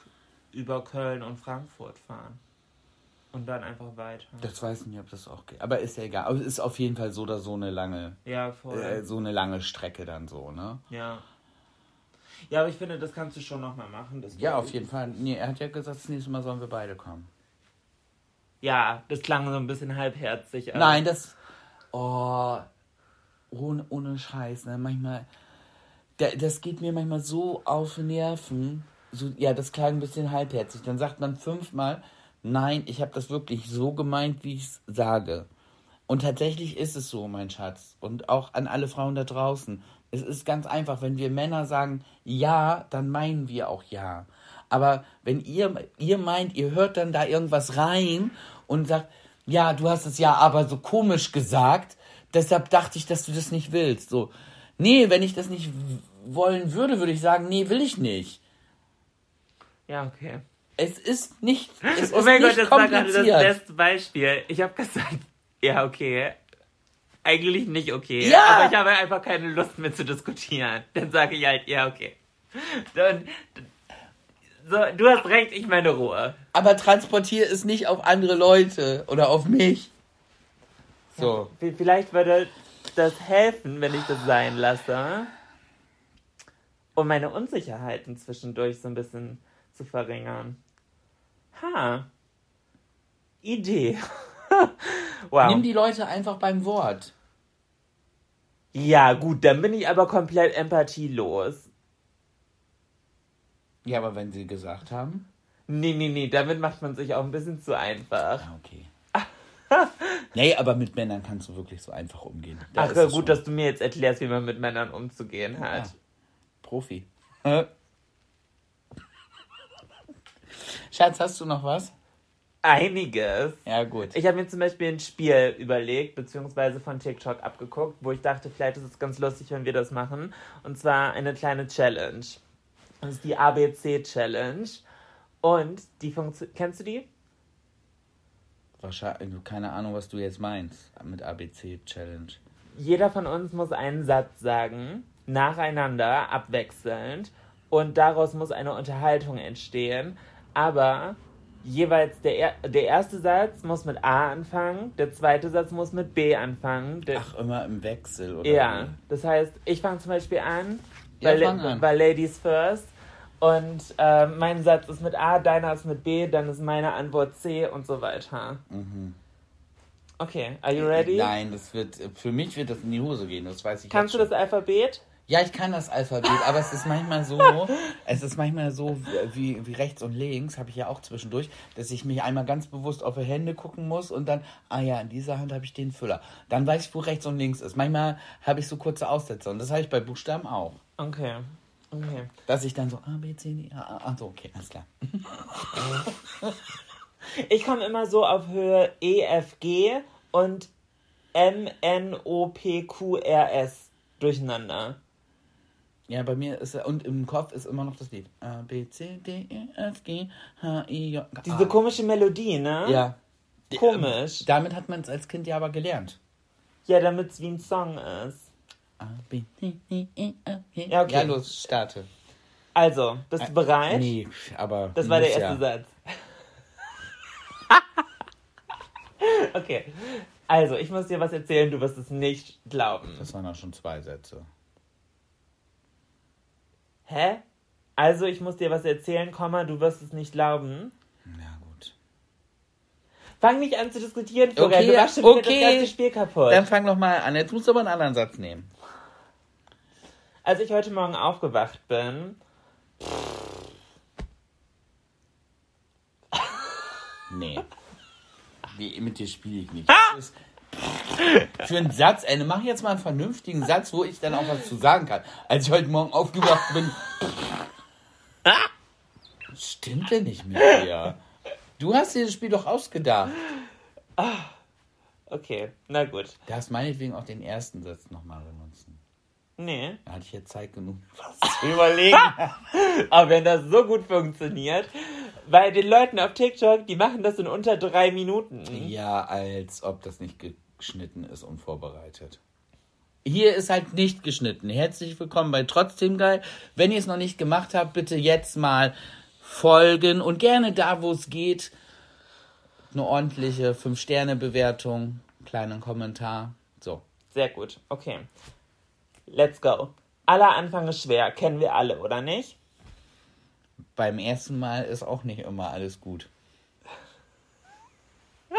Speaker 3: über Köln und Frankfurt fahren. Und dann einfach weiter.
Speaker 4: das weiß ich nicht, ob das auch geht. Aber ist ja egal. Aber es ist auf jeden Fall so oder so eine lange,
Speaker 3: ja, voll.
Speaker 4: äh, so eine lange Strecke dann so, ne?
Speaker 3: Ja. Ja, aber ich finde, das kannst du schon nochmal machen. Das
Speaker 4: Ja, auf jeden Fall. Nee, er hat ja gesagt, das nächste Mal sollen wir beide kommen.
Speaker 3: Ja, das klang so ein bisschen halbherzig.
Speaker 4: Nein, das. Oh. Ohne, ohne Scheiß, ne? Manchmal. Da, das geht mir manchmal so auf Nerven. So, ja, das klang ein bisschen halbherzig. Dann sagt man fünfmal, nein, ich habe das wirklich so gemeint, wie ich es sage. Und tatsächlich ist es so, mein Schatz. Und auch an alle Frauen da draußen. Es ist ganz einfach, wenn wir Männer sagen ja, dann meinen wir auch ja. Aber wenn ihr, ihr meint, ihr hört dann da irgendwas rein und sagt, ja, du hast es ja aber so komisch gesagt, deshalb dachte ich, dass du das nicht willst. So, nee, wenn ich das nicht wollen würde, würde ich sagen, nee, will ich nicht.
Speaker 3: Ja, okay.
Speaker 4: Es ist nicht, es
Speaker 3: Oh
Speaker 4: ist
Speaker 3: mein Gott, das war gerade das beste Beispiel. Ich habe gesagt, ja, okay. Eigentlich nicht okay.
Speaker 4: Ja!
Speaker 3: Aber ich habe einfach keine Lust mehr zu diskutieren. Dann sage ich halt, ja, okay. Dann, so, du hast recht, ich meine Ruhe.
Speaker 4: Aber transportiere es nicht auf andere Leute oder auf mich. So.
Speaker 3: V- Vielleicht würde das helfen, wenn ich das sein lasse. Um meine Unsicherheiten zwischendurch so ein bisschen zu verringern. Ha. Idee. wow.
Speaker 4: Nimm die Leute einfach beim Wort.
Speaker 3: Ja, gut, dann bin ich aber komplett empathielos.
Speaker 4: Ja, aber wenn sie gesagt haben.
Speaker 3: Nee, nee, nee, damit macht man sich auch ein bisschen zu einfach.
Speaker 4: Ah, okay. Nee, aber mit Männern kannst du wirklich so einfach umgehen. Da
Speaker 3: Ach, gut,
Speaker 4: schon.
Speaker 3: dass du mir jetzt erklärst, wie man mit Männern umzugehen hat.
Speaker 4: Ja. Profi. Schatz, hast du noch was?
Speaker 3: Einiges.
Speaker 4: Ja, gut.
Speaker 3: Ich habe mir zum Beispiel ein Spiel überlegt, beziehungsweise von TikTok abgeguckt, wo ich dachte, vielleicht ist es ganz lustig, wenn wir das machen. Und zwar eine kleine Challenge. Das ist die ABC-Challenge. Und die funktioniert. Kennst du die?
Speaker 4: Wahrscheinlich, keine Ahnung, was du jetzt meinst mit ABC Challenge.
Speaker 3: Jeder von uns muss einen Satz sagen, nacheinander, abwechselnd. Und daraus muss eine Unterhaltung entstehen. Aber jeweils der, er der erste Satz muss mit A anfangen, der zweite Satz muss mit B anfangen.
Speaker 4: Ach, immer im Wechsel, oder?
Speaker 3: Ja,
Speaker 4: wie?
Speaker 3: das heißt, ich fange zum Beispiel an,
Speaker 4: Ja,
Speaker 3: bei,
Speaker 4: an.
Speaker 3: bei Ladies First. Und äh, mein Satz ist mit A, deiner ist mit B, dann ist meine Antwort C und so weiter. Okay, are you ready?
Speaker 4: Nein, das wird, für mich wird das in die Hose gehen, das weiß ich
Speaker 3: Kannst du das Alphabet?
Speaker 4: Ja, ich kann das Alphabet, aber es ist manchmal so, es ist manchmal so wie, wie rechts und links, habe ich ja auch zwischendurch, dass ich mich einmal ganz bewusst auf die Hände gucken muss und dann, ah ja, in dieser Hand habe ich den Füller. Dann weiß ich, wo rechts und links ist. Manchmal habe ich so kurze Aussätze und das habe ich bei Buchstaben auch.
Speaker 3: Okay. Okay.
Speaker 4: Dass ich dann so A, B, C, D, A, A, ach so, okay, alles klar.
Speaker 3: Ich komme immer so auf Höhe E, F, G und M, N, O, P, Q, R, S durcheinander.
Speaker 4: Ja, bei mir ist und im Kopf ist immer noch das Lied. A, B, C, D, E, F, G, H, I, J, K.
Speaker 3: Diese komische Melodie, ne?
Speaker 4: Ja.
Speaker 3: Komisch.
Speaker 4: Ähm, damit hat man es als Kind ja aber gelernt.
Speaker 3: Ja, damit es wie ein Song ist.
Speaker 4: E.
Speaker 3: Ja, okay.
Speaker 4: Ja, los, starte.
Speaker 3: Also, bist du bereit?
Speaker 4: Nee, aber.
Speaker 3: Das war der erste
Speaker 4: ja.
Speaker 3: Satz. okay. Also, ich muss dir was erzählen, du wirst es nicht glauben.
Speaker 4: Das waren auch schon zwei Sätze.
Speaker 3: Hä? Also, ich muss dir was erzählen, Komma, du wirst es nicht glauben.
Speaker 4: Na gut.
Speaker 3: Fang nicht an zu diskutieren, Florian.
Speaker 4: Okay,
Speaker 3: du machst schon
Speaker 4: okay.
Speaker 3: das ganze Spiel kaputt.
Speaker 4: Dann fang noch mal an. Jetzt musst du aber einen anderen Satz nehmen.
Speaker 3: Als ich heute Morgen aufgewacht bin,
Speaker 4: Nee. Wie, mit dir spiele ich nicht. Das ist für einen Satz, ey, mach jetzt mal einen vernünftigen Satz, wo ich dann auch was zu sagen kann. Als ich heute Morgen aufgewacht bin. Stimmt denn nicht mit dir? Du hast dir das Spiel doch ausgedacht.
Speaker 3: okay, na gut.
Speaker 4: Du darfst meinetwegen auch den ersten Satz nochmal benutzen.
Speaker 3: Nee.
Speaker 4: Da hatte ich jetzt Zeit genug, was zu überlegen.
Speaker 3: Aber wenn das so gut funktioniert, bei den Leuten auf TikTok, die machen das in unter drei Minuten.
Speaker 4: ja, als ob das nicht geschnitten ist und vorbereitet. Hier ist halt nicht geschnitten. Herzlich willkommen bei Trotzdem Geil. Wenn ihr es noch nicht gemacht habt, bitte jetzt mal folgen und gerne da, wo es geht, eine ordentliche 5-Sterne-Bewertung, kleinen Kommentar. So.
Speaker 3: Sehr gut, okay. Let's go. Aller Anfang ist schwer, kennen wir alle, oder nicht?
Speaker 4: Beim ersten Mal ist auch nicht immer alles gut.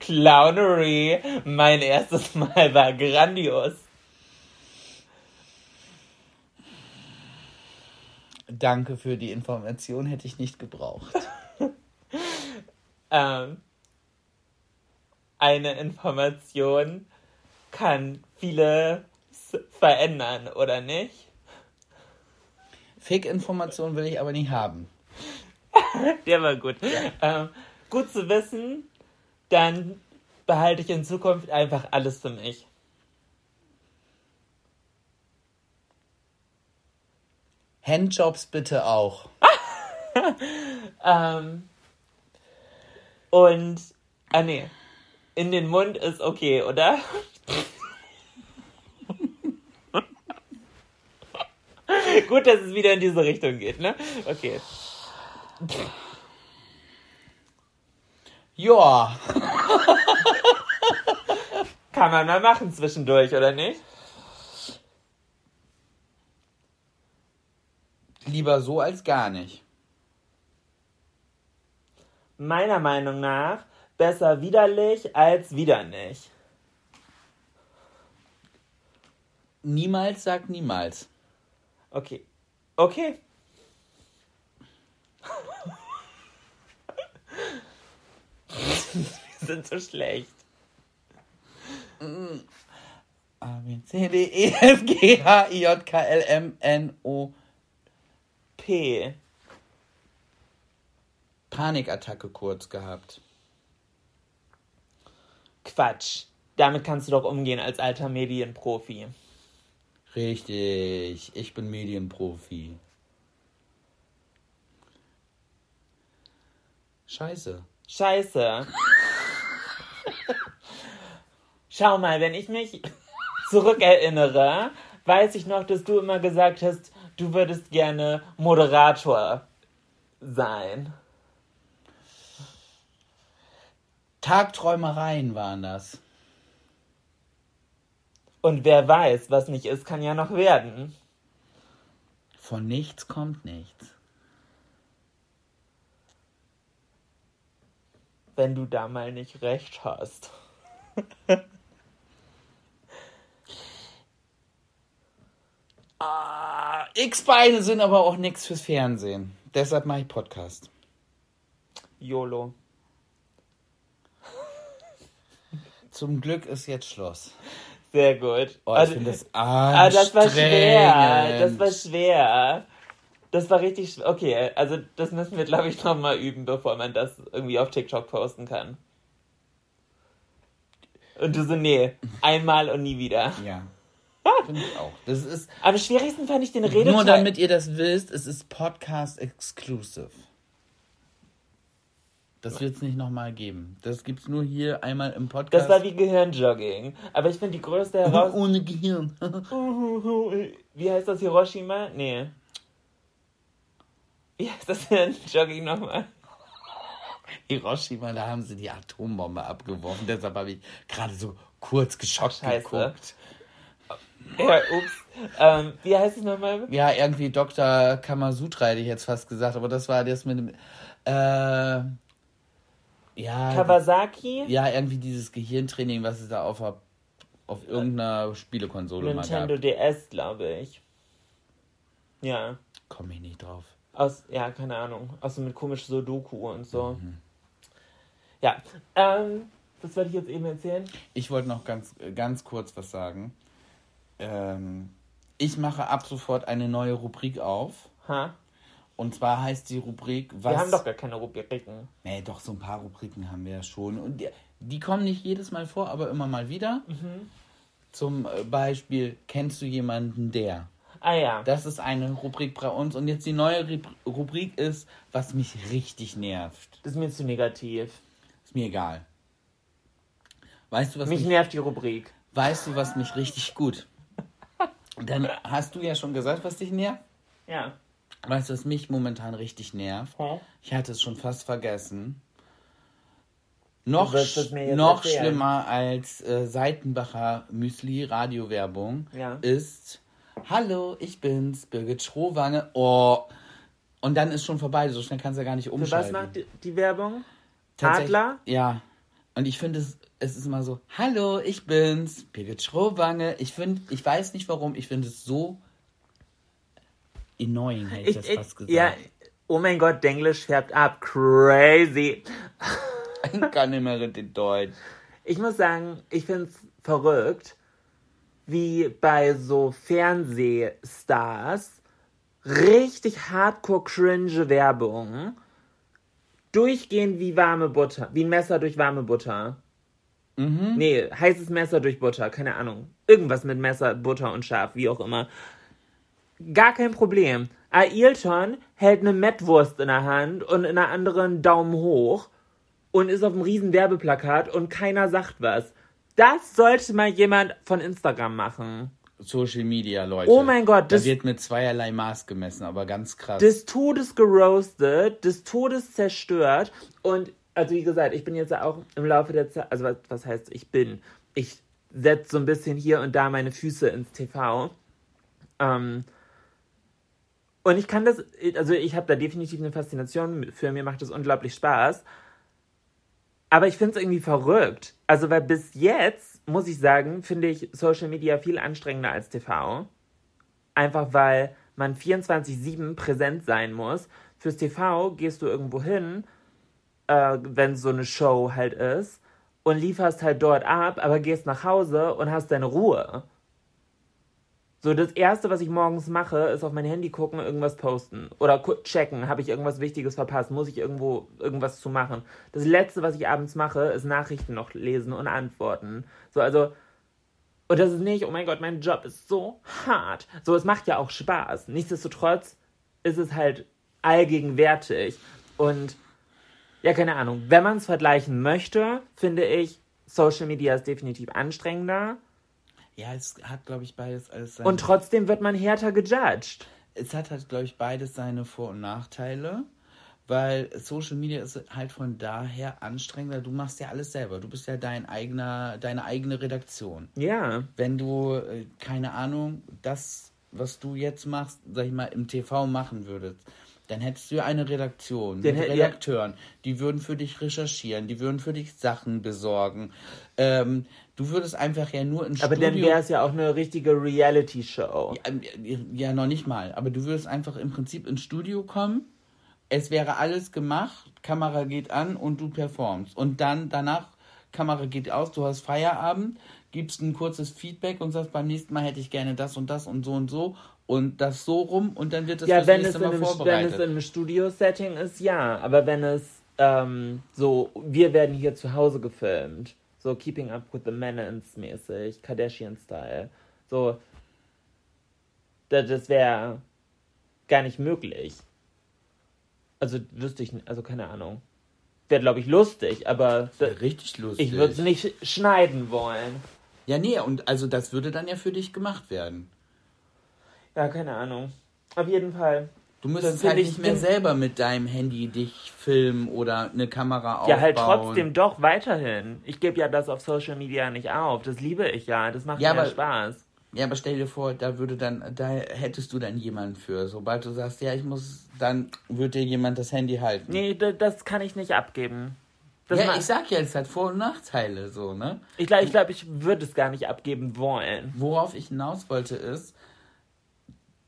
Speaker 3: Clownery, mein erstes Mal war grandios.
Speaker 4: Danke für die Information, hätte ich nicht gebraucht.
Speaker 3: Ähm, eine Information kann vieles verändern, oder nicht?
Speaker 4: Fake-Information will ich aber nicht haben.
Speaker 3: Der war gut. Ähm, gut zu wissen, dann behalte ich in Zukunft einfach alles für mich.
Speaker 4: Handjobs bitte auch.
Speaker 3: Ähm, und, ah nee, in den Mund ist okay, oder? Gut, dass es wieder in diese Richtung geht, ne? Okay.
Speaker 4: Ja.
Speaker 3: Kann man mal machen zwischendurch, oder nicht?
Speaker 4: Lieber so als gar nicht.
Speaker 3: Meiner Meinung nach besser widerlich als wieder nicht.
Speaker 4: Niemals sagt niemals.
Speaker 3: Okay. Okay. Wir sind so schlecht.
Speaker 4: A, B, C, D, E, F, G, H, I, J, K, L, M, N, O.
Speaker 3: P.
Speaker 4: Panikattacke kurz gehabt.
Speaker 3: Quatsch. Damit kannst du doch umgehen als alter Medienprofi.
Speaker 4: Richtig. Ich bin Medienprofi. Scheiße.
Speaker 3: Scheiße. Schau mal, wenn ich mich zurückerinnere, weiß ich noch, dass du immer gesagt hast, du würdest gerne Moderator sein.
Speaker 4: Tagträumereien waren das.
Speaker 3: Und wer weiß, was nicht ist, kann ja noch werden.
Speaker 4: Von nichts kommt nichts.
Speaker 3: Wenn du da mal nicht recht hast.
Speaker 4: X-Beine sind aber auch nichts fürs Fernsehen. Deshalb mache ich Podcast.
Speaker 3: YOLO.
Speaker 4: Zum Glück ist jetzt Schluss.
Speaker 3: Sehr gut.
Speaker 4: Oh, ich finde das
Speaker 3: Ah, das war schwer.
Speaker 4: anstrengend.
Speaker 3: Das war schwer. Das war richtig schwer. Okay, also das müssen wir, glaube ich, nochmal üben, bevor man das irgendwie auf TikTok posten kann. Und du so, nee, einmal und nie wieder.
Speaker 4: Ja. Finde ich auch. Das ist,
Speaker 3: Am schwierigsten fand ich den Redeteil.
Speaker 4: nur damit ihr das wisst, es ist Podcast exclusive. Das wird es nicht nochmal geben. Das gibt es nur hier einmal im Podcast.
Speaker 3: Das war wie Gehirnjogging. Aber ich finde die größte Herausforderung.
Speaker 4: ohne Gehirn.
Speaker 3: Wie heißt das Hiroshima? Nee. Wie heißt das denn? Jogging nochmal?
Speaker 4: Hiroshima, da haben sie die Atombombe abgeworfen. Deshalb habe ich gerade so kurz geschockt
Speaker 3: Scheiße.
Speaker 4: geguckt.
Speaker 3: Ja, ups. Ähm, wie heißt es nochmal?
Speaker 4: Ja, irgendwie Dr. Kamasutra hätte ich jetzt fast gesagt, aber das war das mit dem. Äh, ja.
Speaker 3: Kawasaki?
Speaker 4: Ja, irgendwie dieses Gehirntraining, was es da auf, auf irgendeiner Spielekonsole mal
Speaker 3: Nintendo
Speaker 4: gab.
Speaker 3: DS, glaube ich. Ja.
Speaker 4: Komme ich nicht drauf.
Speaker 3: Aus, ja, keine Ahnung. Auch so mit komisch Sudoku und so.
Speaker 4: Mhm.
Speaker 3: Ja. Ähm, was wollte ich jetzt eben erzählen?
Speaker 4: Ich wollte noch ganz, ganz kurz was sagen. Ähm, ich mache ab sofort eine neue Rubrik auf.
Speaker 3: Ha?
Speaker 4: Und zwar heißt die Rubrik, was.
Speaker 3: Wir haben doch gar keine Rubriken.
Speaker 4: Nee, doch, so ein paar Rubriken haben wir ja schon. Und die, die kommen nicht jedes Mal vor, aber immer mal wieder. Zum äh, Beispiel, kennst du jemanden, der?
Speaker 3: Ah ja.
Speaker 4: Das ist eine Rubrik bei uns. Und jetzt die neue Rubri- Rubrik ist, was mich richtig nervt.
Speaker 3: Das ist mir zu negativ.
Speaker 4: Ist mir egal. Weißt du, was
Speaker 3: Mich
Speaker 4: mich,
Speaker 3: nervt die Rubrik.
Speaker 4: weißt du, was mich richtig gut? Dann hast du ja schon gesagt, was dich nervt.
Speaker 3: Ja.
Speaker 4: Weißt du, was mich momentan richtig nervt?
Speaker 3: Hä?
Speaker 4: Ich hatte es schon fast vergessen. Noch, noch
Speaker 3: erzählen.
Speaker 4: schlimmer als äh, Seitenbacher Müsli Radiowerbung
Speaker 3: Ja.
Speaker 4: ist Hallo, ich bin's, Birgit Schrowange. Oh. Und dann ist schon vorbei, so schnell kannst du ja gar nicht
Speaker 3: Für was
Speaker 4: umschalten.
Speaker 3: macht die, die Werbung? Adler?
Speaker 4: Ja. Und ich finde, es, es ist immer so, hallo, ich bin's, Birgit Schrowange. Ich finde, ich weiß nicht warum, ich finde es so annoying, hätte ich, das fast gesagt.
Speaker 3: ja, oh mein Gott, Denglisch färbt ab. Crazy.
Speaker 4: Ich kann nicht mehr richtig Deutsch.
Speaker 3: Ich muss sagen, ich finde es verrückt, wie bei so Fernsehstars richtig hardcore cringe Werbung durchgehend wie warme Butter, wie ein Messer durch warme Butter.
Speaker 4: Mhm.
Speaker 3: Nee, heißes Messer durch Butter, keine Ahnung. Irgendwas mit Messer, Butter und Schaf, wie auch immer. Gar kein Problem. Ailton hält eine Mettwurst in der Hand und in der anderen Daumen hoch und ist auf einem riesen Werbeplakat und keiner sagt was. Das sollte mal jemand von Instagram machen.
Speaker 4: Social Media, Leute.
Speaker 3: Oh mein Gott,
Speaker 4: Da
Speaker 3: das-
Speaker 4: wird mit zweierlei Maß gemessen, aber ganz krass.
Speaker 3: Des Todes geroastet, des Todes zerstört und also wie gesagt, ich bin jetzt auch im Laufe der Zeit, also was, was heißt ich bin? Ich setze so ein bisschen hier und da meine Füße ins TV. Ähm, und ich kann das, also ich habe da definitiv eine Faszination für, mir macht das unglaublich Spaß. Aber ich finde es irgendwie verrückt. Also, weil bis jetzt, muss ich sagen, finde ich Social Media viel anstrengender als TV. Einfach weil man 24-7 präsent sein muss. Fürs TV gehst du irgendwo hin, äh, wenn so eine Show halt ist, und lieferst halt dort ab, aber gehst nach Hause und hast deine Ruhe. So, das erste, was ich morgens mache, ist auf mein Handy gucken, irgendwas posten. Oder checken, habe ich irgendwas Wichtiges verpasst, muss ich irgendwo irgendwas zu machen. Das letzte, was ich abends mache, ist Nachrichten noch lesen und antworten. So, also, und das ist nicht, oh mein Gott, mein Job ist so hart. So, es macht ja auch Spaß. Nichtsdestotrotz ist es halt allgegenwärtig. Und ja, keine Ahnung. Wenn man es vergleichen möchte, finde ich, Social Media ist definitiv anstrengender.
Speaker 4: Ja, es hat, glaube ich, beides alles seine...
Speaker 3: Und trotzdem wird man härter gejudged.
Speaker 4: es hat halt, glaube ich, beides seine Vor- und Nachteile. Weil Social Media ist halt von daher anstrengender. Du machst ja alles selber. Du bist ja dein eigener, deine eigene Redaktion.
Speaker 3: Ja.
Speaker 4: wenn du, äh, keine Ahnung, das, was du jetzt machst, sag ich mal, im TV machen würdest, Dann hättest du ja eine Redaktion
Speaker 3: Den
Speaker 4: mit. Redakteuren, die würden für dich recherchieren, die würden für dich Sachen besorgen. Ähm, du würdest einfach ja nur ins
Speaker 3: Aber dann
Speaker 4: Studio...
Speaker 3: wäre es ja auch eine richtige Reality-Show.
Speaker 4: ja, ja, noch nicht mal. Aber du würdest einfach im Prinzip ins Studio kommen. Es wäre alles gemacht, Kamera geht an und du performst. Und dann danach, Kamera geht aus, du hast Feierabend, gibst ein kurzes Feedback und sagst, beim nächsten Mal hätte ich gerne das und das und so und so und das so rum und dann wird das
Speaker 3: Ja, wenn es,
Speaker 4: nächste
Speaker 3: in
Speaker 4: Mal
Speaker 3: einem, wenn
Speaker 4: vorbereitet.
Speaker 3: es in einem Studio-Setting ist, ja. Aber wenn es ähm, so, wir werden hier zu Hause gefilmt, so Keeping Up with the Menons mäßig, Kardashian-Style, so, das, das wäre gar nicht möglich. Also wüsste ich also keine Ahnung. Wäre, glaube ich, lustig, aber da,
Speaker 4: Richtig lustig.
Speaker 3: ich würde es nicht schneiden wollen.
Speaker 4: Ja, nee, und also das würde dann ja für dich gemacht werden.
Speaker 3: Ja, keine Ahnung. Auf jeden Fall.
Speaker 4: Du müsstest halt
Speaker 3: ich-
Speaker 4: nicht mehr selber mit deinem Handy dich filmen oder eine Kamera aufbauen.
Speaker 3: Ja, halt trotzdem doch weiterhin. Ich gebe ja das auf Social Media nicht auf. Das liebe ich ja. Das macht
Speaker 4: Ja,
Speaker 3: mir
Speaker 4: aber-
Speaker 3: Spaß.
Speaker 4: Ja, aber stell dir vor, da würde dann, da hättest du dann jemanden für. Sobald du sagst, ja, ich muss, dann würde dir jemand das Handy halten.
Speaker 3: Nee, das kann ich nicht abgeben. Das
Speaker 4: ja, ich sag ja, es hat Vor- und Nachteile, so, ne?
Speaker 3: ich glaube, ich, glaub, ich würde es gar nicht abgeben wollen.
Speaker 4: Worauf ich hinaus wollte ist,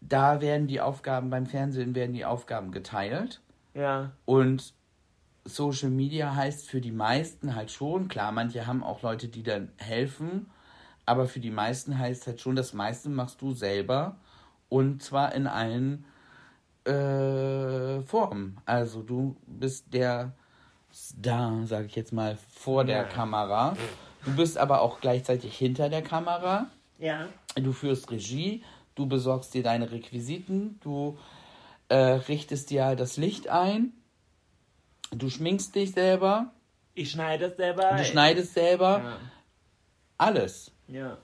Speaker 4: da werden die Aufgaben, beim Fernsehen werden die Aufgaben geteilt.
Speaker 3: Ja.
Speaker 4: Und Social Media heißt für die meisten halt schon, klar, manche haben auch Leute, die dann helfen, aber für die meisten heißt halt schon, das meiste machst du selber und zwar in allen äh, Formen. Also du bist der Star, sage ich jetzt mal, vor der
Speaker 3: Ja.
Speaker 4: Kamera. Du bist aber auch gleichzeitig hinter der Kamera.
Speaker 3: Ja.
Speaker 4: Du führst Regie, du besorgst dir deine Requisiten, du äh, richtest dir das Licht ein, du schminkst dich selber,
Speaker 3: Ich schneide es selber.
Speaker 4: du schneidest selber,
Speaker 3: Ja.
Speaker 4: alles.
Speaker 3: Ja.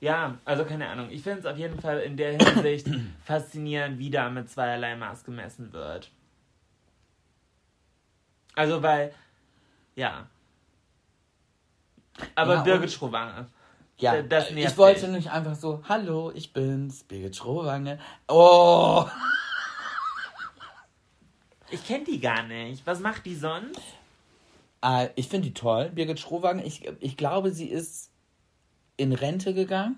Speaker 3: Ja, also keine Ahnung. Ich finde es auf jeden Fall in der Hinsicht faszinierend, wie da mit zweierlei Maß gemessen wird. Also, weil, ja. Aber
Speaker 4: Ja,
Speaker 3: Birgit Schrowange.
Speaker 4: Ja,
Speaker 3: D- das nervt
Speaker 4: ich wollte nicht einfach so, hallo, ich bin's, Birgit Schrowange. Oh,
Speaker 3: Ich kenne die gar nicht. Was macht die sonst?
Speaker 4: äh, ich finde die toll, Birgit Schrowange. Ich, ich glaube, sie ist in Rente gegangen.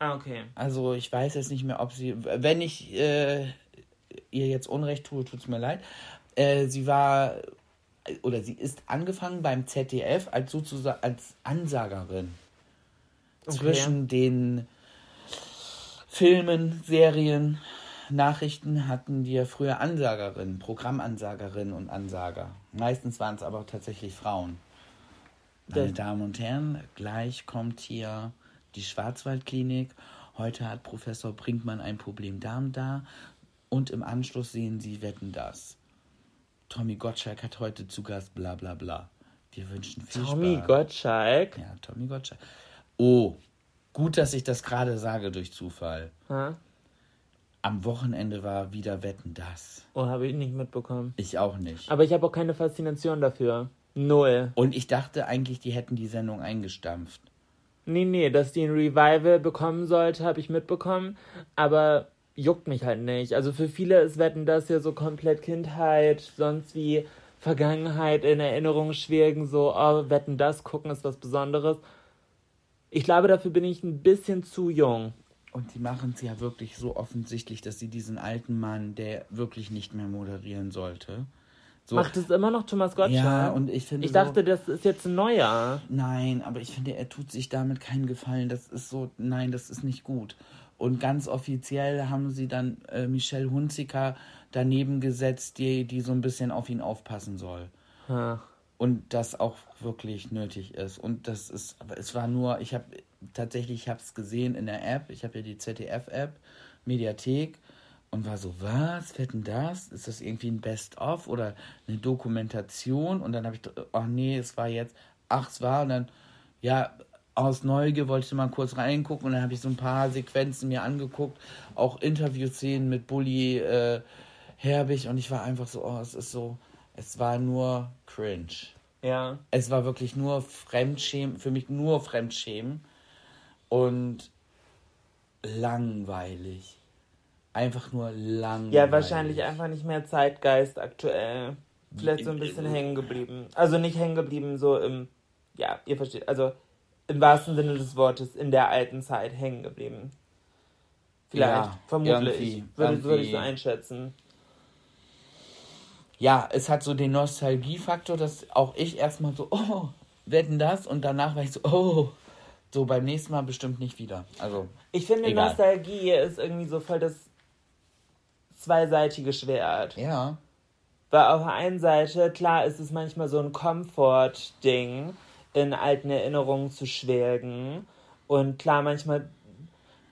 Speaker 3: Ah, okay.
Speaker 4: Also ich weiß jetzt nicht mehr, ob sie, wenn ich äh, ihr jetzt Unrecht tue, tut's mir leid. Äh, sie war oder sie ist angefangen beim ZDF als sozusagen als Ansagerin
Speaker 3: Okay.
Speaker 4: zwischen den Filmen, Serien, Nachrichten hatten wir früher Ansagerinnen, Programmansagerinnen und Ansager. Meistens waren es aber tatsächlich Frauen. Meine
Speaker 3: Das-
Speaker 4: Damen und Herren, gleich kommt hier die Schwarzwaldklinik. Heute hat Professor Brinkmann ein Problem Darm da. Und im Anschluss sehen Sie Wetten das. Tommy Gottschalk hat heute zu Gast, bla bla bla. Wir wünschen viel
Speaker 3: Tommy
Speaker 4: Spaß.
Speaker 3: Gottschalk.
Speaker 4: Ja, Tommy Gottschalk. Oh, gut, dass ich das gerade sage durch Zufall.
Speaker 3: Ha?
Speaker 4: Am Wochenende war wieder Wetten das.
Speaker 3: Oh, habe ich nicht mitbekommen.
Speaker 4: Ich auch nicht.
Speaker 3: Aber ich habe auch keine Faszination dafür. Null.
Speaker 4: Und ich dachte eigentlich, die hätten die Sendung eingestampft.
Speaker 3: Nee, nee, dass die ein Revival bekommen sollte, habe ich mitbekommen. Aber juckt mich halt nicht. Also für viele ist Wetten das ja so komplett Kindheit, sonst wie Vergangenheit in Erinnerung schwelgen, so, oh, Wetten das gucken ist was Besonderes. Ich glaube, dafür bin ich ein bisschen zu jung.
Speaker 4: Und die machen es ja wirklich so offensichtlich, dass sie diesen alten Mann, der wirklich nicht mehr moderieren sollte. So,
Speaker 3: Macht es immer noch Thomas Gottschalk?
Speaker 4: Ja, und ich finde
Speaker 3: Ich
Speaker 4: so-
Speaker 3: dachte, das ist jetzt ein neuer.
Speaker 4: Nein, aber ich finde, er tut sich damit keinen Gefallen. Das ist so, nein, das ist nicht gut. Und ganz offiziell haben sie dann äh, Michelle Hunziker daneben gesetzt, die, die so ein bisschen auf ihn aufpassen soll.
Speaker 3: Ha.
Speaker 4: Und das auch wirklich nötig ist. Und das ist, aber es war nur, ich habe tatsächlich, ich habe es gesehen in der App, ich habe ja die ZDF-App, Mediathek, und war so, was, wetten das? Ist das irgendwie ein Best-of oder eine Dokumentation? Und dann habe ich, ach nee, es war jetzt, ach, es war, und dann, ja, aus Neugier wollte ich mal kurz reingucken und dann habe ich so ein paar Sequenzen mir angeguckt, auch Interviewszenen mit Bully äh, Herbig und ich war einfach so, oh, es ist so, es war nur cringe.
Speaker 3: Ja.
Speaker 4: Es war wirklich nur Fremdschämen, für mich nur Fremdschämen und langweilig. einfach nur langweilig.
Speaker 3: Ja, wahrscheinlich einfach nicht mehr Zeitgeist aktuell. Vielleicht so ein bisschen hängen geblieben. Also nicht hängen geblieben, so im, ja, ihr versteht, also im wahrsten Sinne des Wortes in der alten Zeit hängen geblieben. Vielleicht,
Speaker 4: Ja,
Speaker 3: vermutlich.
Speaker 4: irgendwie,
Speaker 3: Würde, würde ich so einschätzen.
Speaker 4: Ja, es hat so den Nostalgiefaktor, dass auch ich erstmal so, oh, wetten das? Und danach war ich so, oh, so beim nächsten Mal bestimmt nicht wieder. Also,
Speaker 3: Ich finde,
Speaker 4: Egal.
Speaker 3: Nostalgie ist irgendwie so voll das zweiseitige Schwert.
Speaker 4: ja.
Speaker 3: Weil auf der einen Seite, klar, ist es manchmal so ein Komfort-Ding, in alten Erinnerungen zu schwelgen. Und klar, manchmal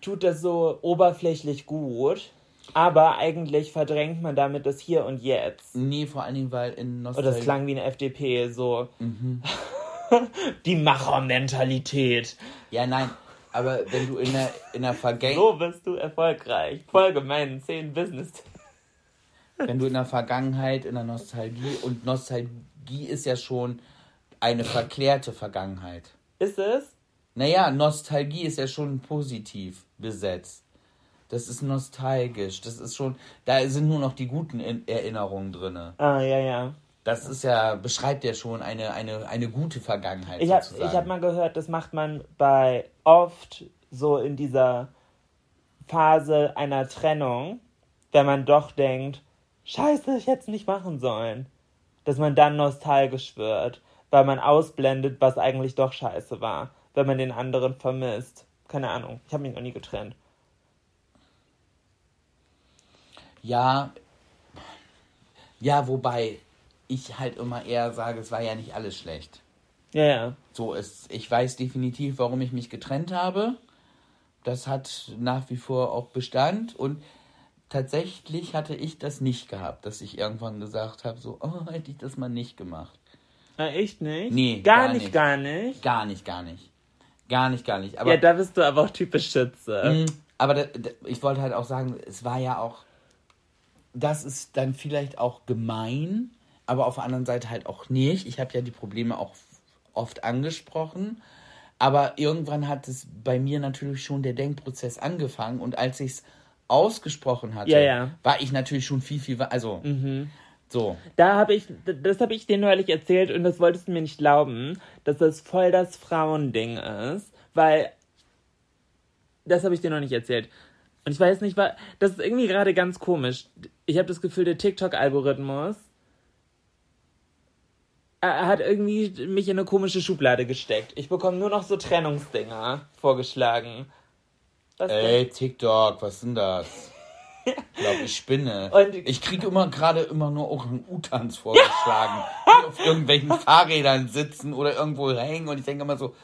Speaker 3: tut das so oberflächlich gut. Aber eigentlich verdrängt man damit das Hier und Jetzt.
Speaker 4: Nee, vor allen Dingen, weil in Nostalgie.
Speaker 3: das klang wie eine FDP, so. Die Machermentalität.
Speaker 4: Ja, nein, aber wenn du in der, in der Vergangenheit.
Speaker 3: So bist du erfolgreich. Folge meinen 10 Business.
Speaker 4: wenn du in der Vergangenheit, in der Nostalgie, und Nostalgie ist ja schon eine verklärte Vergangenheit.
Speaker 3: Ist es?
Speaker 4: Naja, Nostalgie ist ja schon positiv besetzt. Das ist nostalgisch. Das ist schon, da sind nur noch die guten In Erinnerungen drin.
Speaker 3: Ah, ja, ja.
Speaker 4: Das ist ja, beschreibt ja schon eine, eine, eine gute Vergangenheit.
Speaker 3: Ich habe hab mal gehört, das macht man bei oft so in dieser Phase einer Trennung, wenn man doch denkt, scheiße, ich hätte es nicht machen sollen. Dass man dann nostalgisch wird, weil man ausblendet, was eigentlich doch scheiße war, wenn man den anderen vermisst. Keine Ahnung, ich habe mich noch nie getrennt.
Speaker 4: Ja, ja, wobei ich halt immer eher sage, es war ja nicht alles schlecht.
Speaker 3: Ja, ja.
Speaker 4: So ist, ich weiß definitiv, warum ich mich getrennt habe. Das hat nach wie vor auch Bestand und tatsächlich hatte ich das nicht gehabt, dass ich irgendwann gesagt habe, so, oh, hätte ich das mal nicht gemacht.
Speaker 3: Na, echt nicht?
Speaker 4: Nee,
Speaker 3: gar,
Speaker 4: gar
Speaker 3: nicht,
Speaker 4: nicht.
Speaker 3: gar nicht.
Speaker 4: Gar nicht, gar nicht. Gar nicht, gar nicht. Aber,
Speaker 3: ja, da bist du aber auch typisch Schütze.
Speaker 4: Mm, aber da, da, ich wollte halt auch sagen, es war ja auch, das ist dann vielleicht auch gemein, aber auf der anderen Seite halt auch nicht. Ich habe ja die Probleme auch oft angesprochen. Aber irgendwann hat es bei mir natürlich schon der Denkprozess angefangen und als ich es ausgesprochen hatte,
Speaker 3: Ja, ja.
Speaker 4: war ich natürlich schon viel, viel, also so.
Speaker 3: Da habe ich, das habe ich dir neulich erzählt und das wolltest du mir nicht glauben, dass das voll das Frauending ist, weil das habe ich dir noch nicht erzählt. Und ich weiß nicht, wa- das ist irgendwie gerade ganz komisch. Ich habe das Gefühl, der TikTok-Algorithmus er hat irgendwie mich in eine komische Schublade gesteckt. Ich bekomme nur noch so Trennungsdinger vorgeschlagen. Was denn?
Speaker 4: Ey, TikTok, was sind das? Ich glaube, ich spinne.
Speaker 3: Und-
Speaker 4: ich kriege immer gerade immer nur Orang-Utans vorgeschlagen, die auf irgendwelchen Fahrrädern sitzen oder irgendwo hängen. Und ich denke immer so,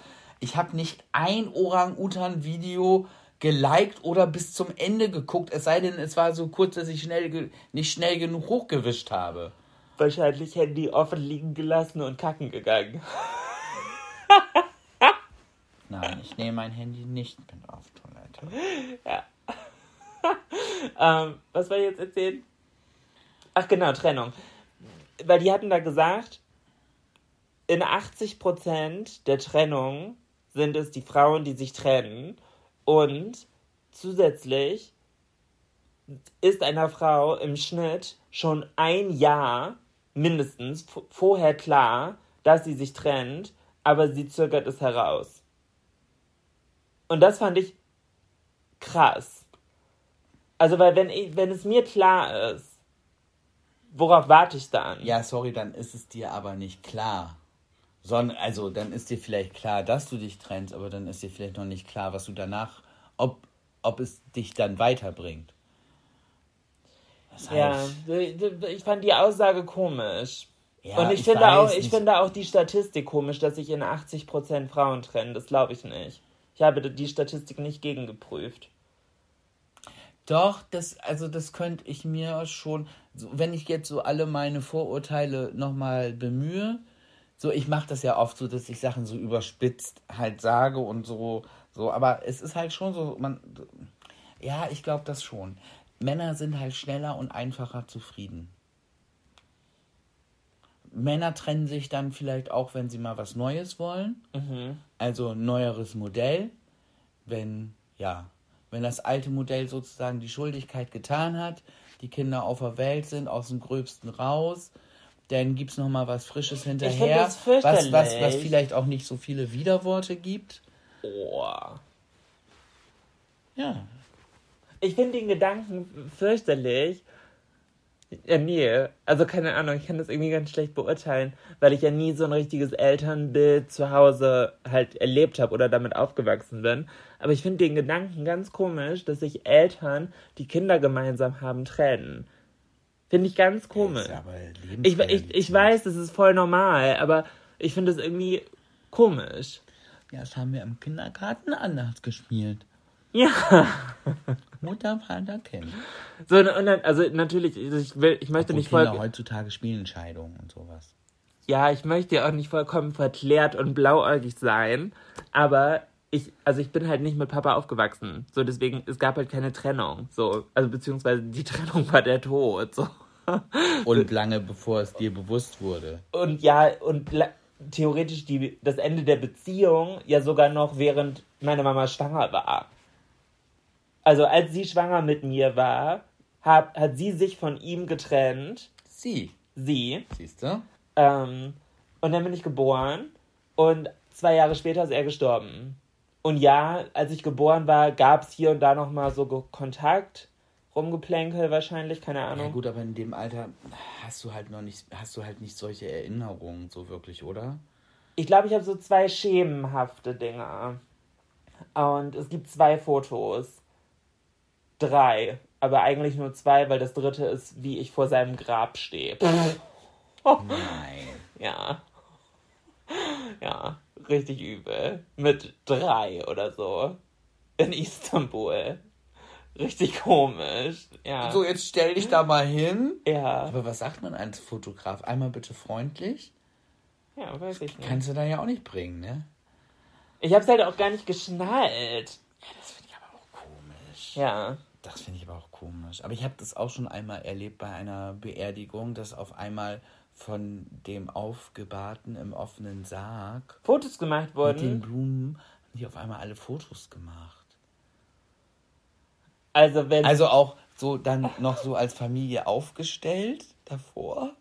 Speaker 4: ich habe nicht ein Orang-Utan-Video geliked oder bis zum Ende geguckt, es sei denn, es war so kurz, dass ich schnell nicht schnell genug hochgewischt habe.
Speaker 3: Wahrscheinlich Handy offen liegen gelassen und kacken gegangen.
Speaker 4: Nein, ich nehme mein Handy nicht mit auf Toilette.
Speaker 3: Ähm, was war jetzt erzählen? Ach genau, Trennung. Weil die hatten da gesagt, in 80% der Trennung sind es die Frauen, die sich trennen. Und zusätzlich ist einer Frau im Schnitt schon ein Jahr mindestens vorher klar, dass sie sich trennt, aber sie zögert es heraus. Und das fand ich krass. Also, weil wenn, ich, wenn es mir klar ist, worauf warte ich dann?
Speaker 4: Ja, sorry, dann ist es dir aber nicht klar. Sondern, also, dann ist dir vielleicht klar, dass du dich trennst, aber dann ist dir vielleicht noch nicht klar, was du danach, ob, ob es dich dann weiterbringt. Das
Speaker 3: Ja,
Speaker 4: heißt,
Speaker 3: ich fand die Aussage komisch.
Speaker 4: Ja,
Speaker 3: Und ich,
Speaker 4: ich
Speaker 3: finde auch, ich
Speaker 4: nicht.
Speaker 3: finde auch die Statistik komisch, dass sich in 80% Frauen trennen. Das glaube ich nicht. Ich habe die Statistik nicht gegengeprüft.
Speaker 4: Doch, das, also das könnte ich mir schon, wenn ich jetzt so alle meine Vorurteile nochmal bemühe, so ich mache das ja oft so, dass ich Sachen so überspitzt halt sage und so, so, aber es ist halt schon so, man, ja, ich glaube das schon. Männer sind halt schneller und einfacher zufrieden. Männer trennen sich dann vielleicht auch, wenn sie mal was Neues wollen. Also ein neueres Modell. Wenn, ja, wenn das alte Modell sozusagen die Schuldigkeit getan hat, die Kinder auf der Welt sind, aus dem Gröbsten raus, dann gibt es nochmal was Frisches hinterher,
Speaker 3: das
Speaker 4: was, was, was vielleicht auch nicht so viele Widerworte gibt.
Speaker 3: Oh.
Speaker 4: Ja,
Speaker 3: Ich finde den Gedanken fürchterlich. Ja, nee. Also keine Ahnung, ich kann das irgendwie ganz schlecht beurteilen, weil ich ja nie so ein richtiges Elternbild zu Hause halt erlebt habe oder damit aufgewachsen bin. Aber ich finde den Gedanken ganz komisch, dass sich Eltern, die Kinder gemeinsam haben, trennen. Finde ich ganz komisch. Ich, ich, ich weiß, das ist voll normal, aber ich finde es irgendwie komisch.
Speaker 4: Ja, das haben wir im Kindergarten anders gespielt.
Speaker 3: Ja.
Speaker 4: Mutter, Vater, Kind.
Speaker 3: So, und dann, also natürlich, ich, will, ich möchte
Speaker 4: Obwohl
Speaker 3: nicht voll.
Speaker 4: Kinder heutzutage spielen Scheidungen und sowas.
Speaker 3: Ja, ich möchte ja auch nicht vollkommen verklärt und blauäugig sein, aber ich, also ich bin halt nicht mit Papa aufgewachsen. So, deswegen, es gab halt keine Trennung. So, also beziehungsweise die Trennung war der Tod. So.
Speaker 4: Und lange bevor es dir bewusst wurde.
Speaker 3: Und ja, und theoretisch die, das Ende der Beziehung ja sogar noch während meine Mama schwanger war. Also als sie schwanger mit mir war, hat, hat sie sich von ihm getrennt.
Speaker 4: Sie,
Speaker 3: Sie.
Speaker 4: siehst du?
Speaker 3: Ähm, und dann bin ich geboren und zwei Jahre später ist er gestorben. Und ja, als ich geboren war, gab es hier und da nochmal so Kontakt, Rumgeplänkel wahrscheinlich, keine
Speaker 4: Ja
Speaker 3: Ahnung.
Speaker 4: gut, aber in dem Alter hast du halt noch nicht, hast du halt nicht solche Erinnerungen so wirklich, oder?
Speaker 3: Ich glaube, ich habe so zwei schemenhafte Dinge. Und es gibt zwei Fotos. Drei. Aber eigentlich nur zwei, weil das dritte ist, wie ich vor seinem Grab stehe.
Speaker 4: Nein.
Speaker 3: Ja. Ja, richtig übel. Mit drei oder so. In Istanbul. Richtig komisch. Ja.
Speaker 4: So, jetzt stell dich da mal hin.
Speaker 3: ja.
Speaker 4: Aber was sagt man als Fotograf? Einmal bitte freundlich?
Speaker 3: Ja, weiß ich nicht.
Speaker 4: Kannst du da ja auch nicht bringen, ne?
Speaker 3: Ich hab's halt auch gar nicht geschnallt.
Speaker 4: Das finde ich aber auch komisch.
Speaker 3: Ja.
Speaker 4: Das finde ich aber auch komisch. Aber ich habe das auch schon einmal erlebt bei einer Beerdigung, dass auf einmal von dem Aufgebahrten im offenen Sarg
Speaker 3: Fotos gemacht
Speaker 4: mit den
Speaker 3: wurden.
Speaker 4: Blumen haben die auf einmal alle Fotos gemacht.
Speaker 3: Also wenn.
Speaker 4: Also auch so dann noch so als Familie aufgestellt davor.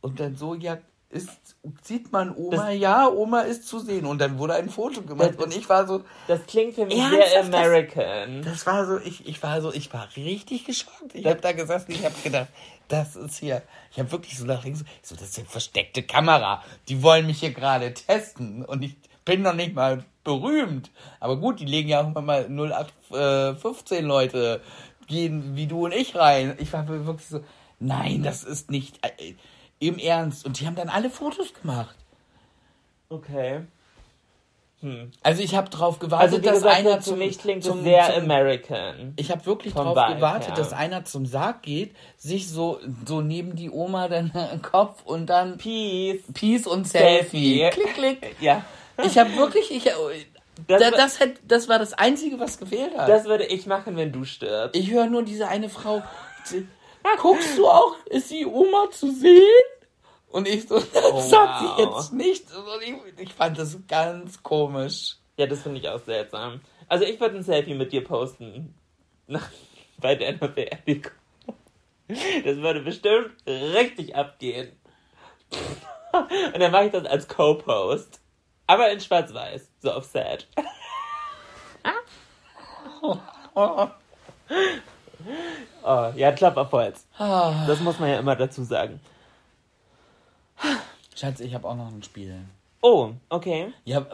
Speaker 4: Und dann so, ja, ist, sieht man Oma,
Speaker 3: Das-
Speaker 4: ja, Oma ist zu sehen. Und dann wurde ein Foto gemacht.
Speaker 3: Das-
Speaker 4: und ich war so,
Speaker 3: das klingt für mich sehr
Speaker 4: Das-
Speaker 3: American.
Speaker 4: das war so, ich, ich war so, ich war richtig geschockt. Ich habe da gesessen, ich habe gedacht, das ist hier. Ich habe wirklich so nach links, so, das ist eine versteckte Kamera. Die wollen mich hier gerade testen. Und ich bin noch nicht mal berühmt. Aber gut, die legen ja auch immer mal 0815 Leute, gehen wie du und ich rein. Ich war wirklich so, nein, das ist nicht äh, im Ernst. Und die haben dann alle Fotos gemacht.
Speaker 3: Okay.
Speaker 4: Also ich habe drauf gewartet,
Speaker 3: Also wie
Speaker 4: dass
Speaker 3: gesagt,
Speaker 4: einer zum,
Speaker 3: mich klingt
Speaker 4: zum,
Speaker 3: sehr
Speaker 4: zum,
Speaker 3: American.
Speaker 4: Ich habe wirklich darauf gewartet, dass einer zum Sarg geht, sich so, so neben die Oma dann den Kopf und dann
Speaker 3: Peace.
Speaker 4: Peace und Selfie.
Speaker 3: Selfie.
Speaker 4: Klick, klick.
Speaker 3: Ja.
Speaker 4: Ich habe wirklich, ich,
Speaker 3: Das war-
Speaker 4: das, hat, das war das Einzige, was gefehlt hat.
Speaker 3: Das würde ich machen, wenn du stirbst.
Speaker 4: ich höre nur diese eine Frau. Sie- Guckst du auch? Ist die Oma zu sehen? Und ich so, das
Speaker 3: Oh,
Speaker 4: sagt sie
Speaker 3: wow.
Speaker 4: jetzt nicht. Ich, ich fand das ganz komisch.
Speaker 3: Ja, das finde ich auch seltsam. Also ich würde ein Selfie mit dir posten. Nach, bei deiner Beerdigung. Das würde bestimmt richtig abgehen. Und dann mache ich das als Co-Post. Aber in schwarz-weiß. So auf Sad. Oh, ja, Klapp auf Holz. Das muss man ja immer dazu sagen.
Speaker 4: Schatz, ich habe auch noch ein Spiel.
Speaker 3: Oh, okay.
Speaker 4: Ja,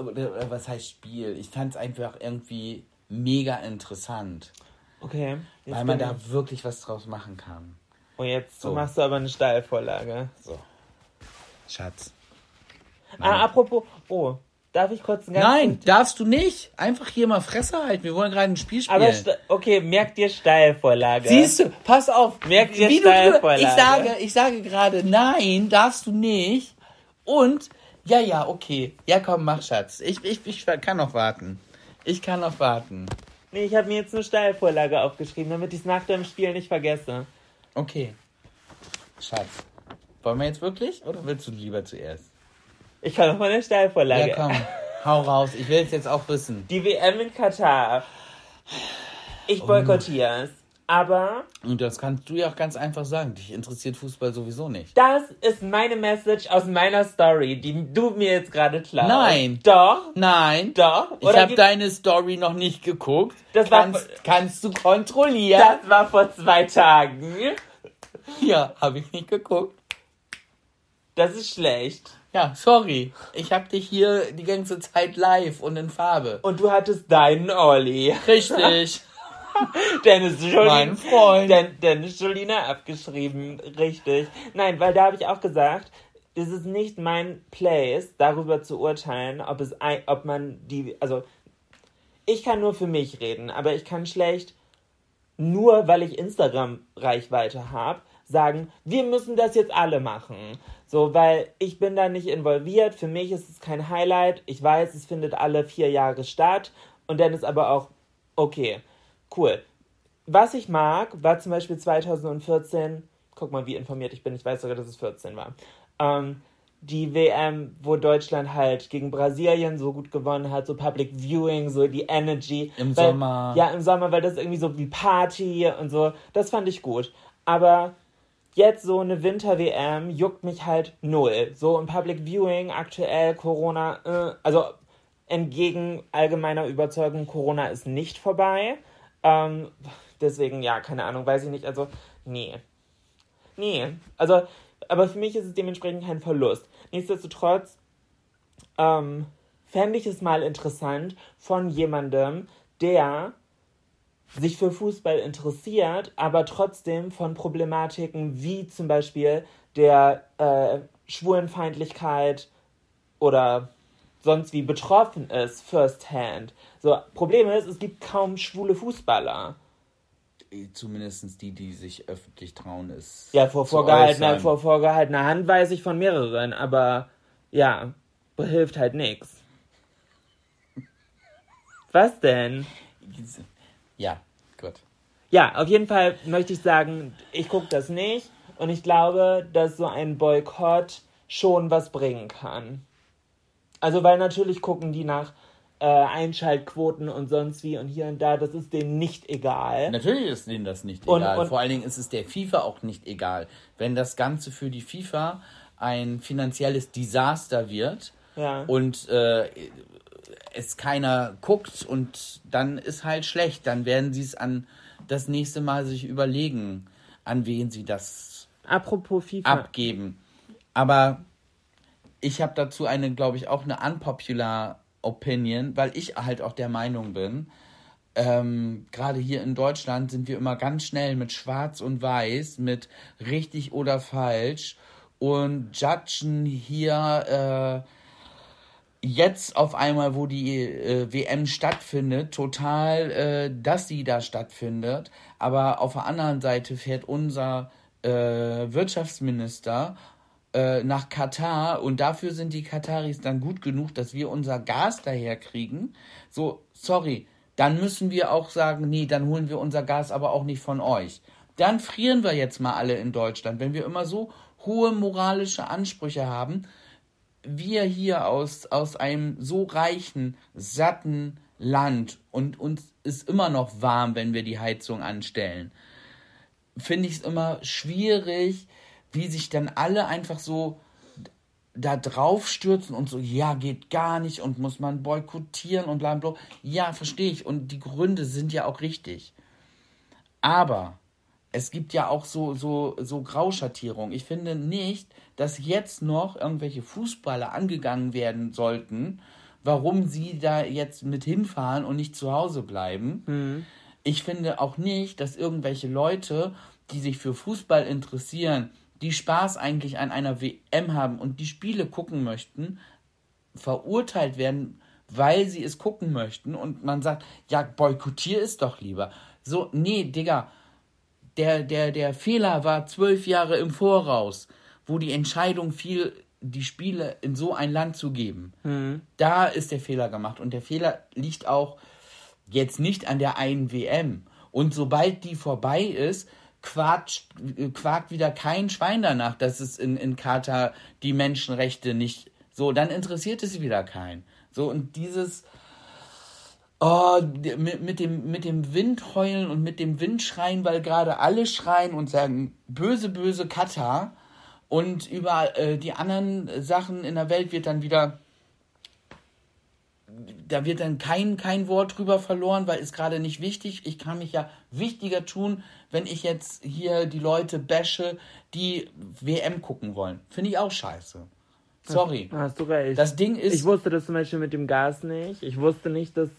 Speaker 4: was heißt Spiel? Ich fand es einfach irgendwie mega interessant,
Speaker 3: Okay.
Speaker 4: Weil man da
Speaker 3: ich-
Speaker 4: wirklich was draus machen kann.
Speaker 3: Oh, jetzt
Speaker 4: So.
Speaker 3: machst du aber eine Steilvorlage.
Speaker 4: So. Schatz.
Speaker 3: Ah, apropos. Oh, darf ich kurz einen ganz
Speaker 4: Nein, darfst du nicht. Einfach hier mal Fresse halten. Wir wollen gerade ein Spiel spielen.
Speaker 3: Aber okay, merk dir Steilvorlage.
Speaker 4: Siehst du, pass auf.
Speaker 3: Merk dir
Speaker 4: Wie du,
Speaker 3: Steilvorlage.
Speaker 4: ich sage, ich sage gerade, nein, darfst du nicht. Und, ja, ja, okay. Ja, komm, mach, Schatz. Ich, ich, ich kann noch warten. Ich kann noch warten.
Speaker 3: Nee, ich habe mir jetzt eine Steilvorlage aufgeschrieben, damit ich es nach dem Spiel nicht vergesse.
Speaker 4: Okay. Schatz. Wollen wir jetzt wirklich? Oder willst du lieber zuerst?
Speaker 3: Ich kann noch mal eine Steilvorlage.
Speaker 4: Ja, komm. Hau raus. Ich will es jetzt auch wissen.
Speaker 3: Die WM in Katar. Ich boykottiere es. Aber
Speaker 4: Und das kannst du ja auch ganz einfach sagen. Dich interessiert Fußball sowieso nicht.
Speaker 3: das ist meine Message aus meiner Story, die du mir jetzt gerade klaust.
Speaker 4: Nein.
Speaker 3: Doch.
Speaker 4: Nein.
Speaker 3: Doch.
Speaker 4: Ich
Speaker 3: Oder
Speaker 4: habe
Speaker 3: gibt-
Speaker 4: deine Story noch nicht geguckt.
Speaker 3: Das war-
Speaker 4: kannst, kannst du kontrollieren?
Speaker 3: Das war vor zwei Tagen.
Speaker 4: Ja, habe ich nicht geguckt.
Speaker 3: Das ist schlecht.
Speaker 4: Ja, sorry. Ich habe dich hier die ganze Zeit live und in Farbe.
Speaker 3: Und du hattest deinen Olli.
Speaker 4: Richtig.
Speaker 3: Dennis Jolina.
Speaker 4: Mein Freund.
Speaker 3: Den, Dennis Jolina abgeschrieben. Richtig. Nein, weil da habe ich auch gesagt, es ist nicht mein Place, darüber zu urteilen, ob es ob man die, also ich kann nur für mich reden, aber ich kann schlecht nur weil ich Instagram-Reichweite habe, sagen, wir müssen das jetzt alle machen. So, weil ich bin da nicht involviert. Für mich ist es kein Highlight. Ich weiß, es findet alle vier Jahre statt. Und dann ist aber auch, okay, cool. Was ich mag, war zum Beispiel 2014, guck mal, wie informiert ich bin, ich weiß sogar, dass es 14 war. Ähm, die WM, wo Deutschland halt gegen Brasilien so gut gewonnen hat, so Public Viewing, so die Energy.
Speaker 4: Im
Speaker 3: weil,
Speaker 4: Sommer.
Speaker 3: Ja, im Sommer, weil das irgendwie so wie Party und so, das fand ich gut. Aber jetzt so eine Winter-WM juckt mich halt null. So im Public Viewing aktuell Corona, äh, also entgegen allgemeiner Überzeugung, Corona ist nicht vorbei. Ähm, deswegen, ja, keine Ahnung, weiß ich nicht. Also, nee. Nee. Also, aber für mich ist es dementsprechend kein Verlust. Nichtsdestotrotz ähm, fände ich es mal interessant von jemandem, der sich für Fußball interessiert, aber trotzdem von Problematiken wie zum Beispiel der äh, Schwulenfeindlichkeit oder sonst wie betroffen ist, firsthand. So, Problem ist, es gibt kaum schwule Fußballer.
Speaker 4: Zumindest die, die sich öffentlich trauen, ist.
Speaker 3: Ja, vor vorgehaltener, vor vorgehaltener Hand weiß ich von mehreren, aber ja, hilft halt nichts. Was denn?
Speaker 4: Ja, gut.
Speaker 3: Ja, auf jeden Fall möchte ich sagen, ich gucke das nicht und ich glaube, dass so ein Boykott schon was bringen kann. Also, weil natürlich gucken die nach äh, Einschaltquoten und sonst wie und hier und da, das ist denen nicht egal.
Speaker 4: Natürlich ist denen das nicht
Speaker 3: Und-
Speaker 4: egal.
Speaker 3: und-
Speaker 4: Vor allen Dingen ist es der FIFA auch nicht egal. Wenn das Ganze für die FIFA ein finanzielles Desaster wird
Speaker 3: Ja.
Speaker 4: und äh, es keiner guckt und dann ist halt schlecht. Dann werden sie es an das nächste Mal sich überlegen, an wen sie das
Speaker 3: Apropos FIFA.
Speaker 4: abgeben. Aber ich habe dazu eine, glaube ich, auch eine unpopular Opinion, weil ich halt auch der Meinung bin, ähm, gerade hier in Deutschland sind wir immer ganz schnell mit Schwarz und Weiß, mit richtig oder falsch und judgen hier äh, jetzt auf einmal, wo die äh, WM stattfindet, total, äh, dass sie da stattfindet. Aber auf der anderen Seite fährt unser äh, Wirtschaftsminister äh, nach Katar und dafür sind die Kataris dann gut genug, dass wir unser Gas daher kriegen. So, sorry, dann müssen wir auch sagen, nee, dann holen wir unser Gas aber auch nicht von euch. Dann frieren wir jetzt mal alle in Deutschland, wenn wir immer so hohe moralische Ansprüche haben, wir hier aus, aus einem so reichen, satten Land und uns ist immer noch warm, wenn wir die Heizung anstellen, finde ich es immer schwierig, wie sich dann alle einfach so da drauf stürzen und so, ja, geht gar nicht und muss man boykottieren und bla bla. Ja, verstehe ich. Und die Gründe sind ja auch richtig. Aber es gibt ja auch so, so, so Grauschattierung. Ich finde nicht, dass jetzt noch irgendwelche Fußballer angegangen werden sollten, warum sie da jetzt mit hinfahren und nicht zu Hause bleiben. Ich finde auch nicht, dass irgendwelche Leute, die sich für Fußball interessieren, die Spaß eigentlich an einer WM haben und die Spiele gucken möchten, verurteilt werden, weil sie es gucken möchten und man sagt, ja, boykottier es doch lieber. So, nee, Digga, der, der, der Fehler war zwölf Jahre im Voraus, wo die Entscheidung fiel, die Spiele in so ein Land zu geben. Da ist der Fehler gemacht. Und der Fehler liegt auch jetzt nicht an der einen WM. Und sobald die vorbei ist, quatscht, quakt wieder kein Schwein danach, dass es in, in Katar die Menschenrechte nicht so, dann interessiert es wieder keinen. So, und dieses, Oh, mit, mit, dem, mit dem Wind heulen und mit dem Wind schreien, weil gerade alle schreien und sagen, böse, böse Katar. Und über äh, die anderen Sachen in der Welt wird dann wieder, da wird dann kein, kein Wort drüber verloren, weil ist gerade nicht wichtig. Ich kann mich ja wichtiger tun, wenn ich jetzt hier die Leute bashe, die WM gucken wollen. Finde ich auch scheiße. Sorry.
Speaker 3: Hast du recht.
Speaker 4: Das Ding ist.
Speaker 3: Ich wusste das zum Beispiel mit dem Gas nicht. Ich wusste nicht, dass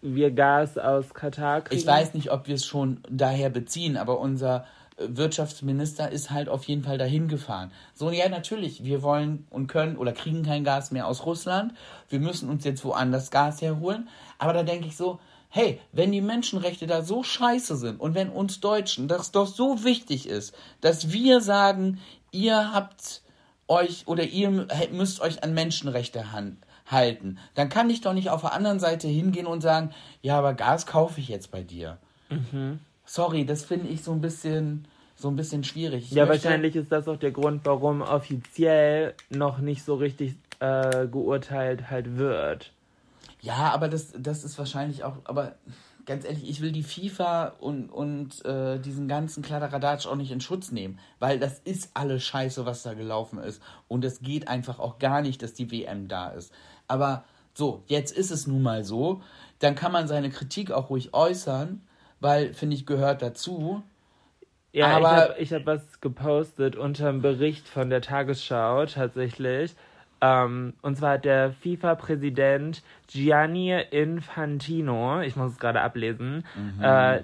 Speaker 3: wir Gas aus Katar kriegen.
Speaker 4: Ich weiß nicht, ob wir es schon daher beziehen, aber unser Wirtschaftsminister ist halt auf jeden Fall dahin gefahren. So, ja, natürlich, wir wollen und können oder kriegen kein Gas mehr aus Russland. Wir müssen uns jetzt woanders Gas herholen. Aber da denke ich so, hey, wenn die Menschenrechte da so scheiße sind und wenn uns Deutschen das doch so wichtig ist, dass wir sagen, ihr habt euch oder ihr müsst euch an Menschenrechte halten, dann kann ich doch nicht auf der anderen Seite hingehen und sagen, ja, aber Gas kaufe ich jetzt bei dir. Mhm. Sorry, das finde ich so ein bisschen so ein bisschen schwierig. Ich
Speaker 3: ja, wahrscheinlich ist das auch der Grund, warum offiziell noch nicht so richtig äh, geurteilt halt wird.
Speaker 4: Ja, aber das, das ist wahrscheinlich auch, aber ganz ehrlich, ich will die FIFA und, und äh, diesen ganzen Kladderadatsch auch nicht in Schutz nehmen, weil das ist alles scheiße, was da gelaufen ist. Und es geht einfach auch gar nicht, dass die WM da ist. Aber so, jetzt ist es nun mal so. Dann kann man seine Kritik auch ruhig äußern, weil, finde ich, gehört dazu.
Speaker 3: Ja, aber ich habe hab was gepostet unter einem Bericht von der Tagesschau tatsächlich. Ähm, und zwar hat der FIFA-Präsident Gianni Infantino, ich muss es gerade ablesen, mhm. äh,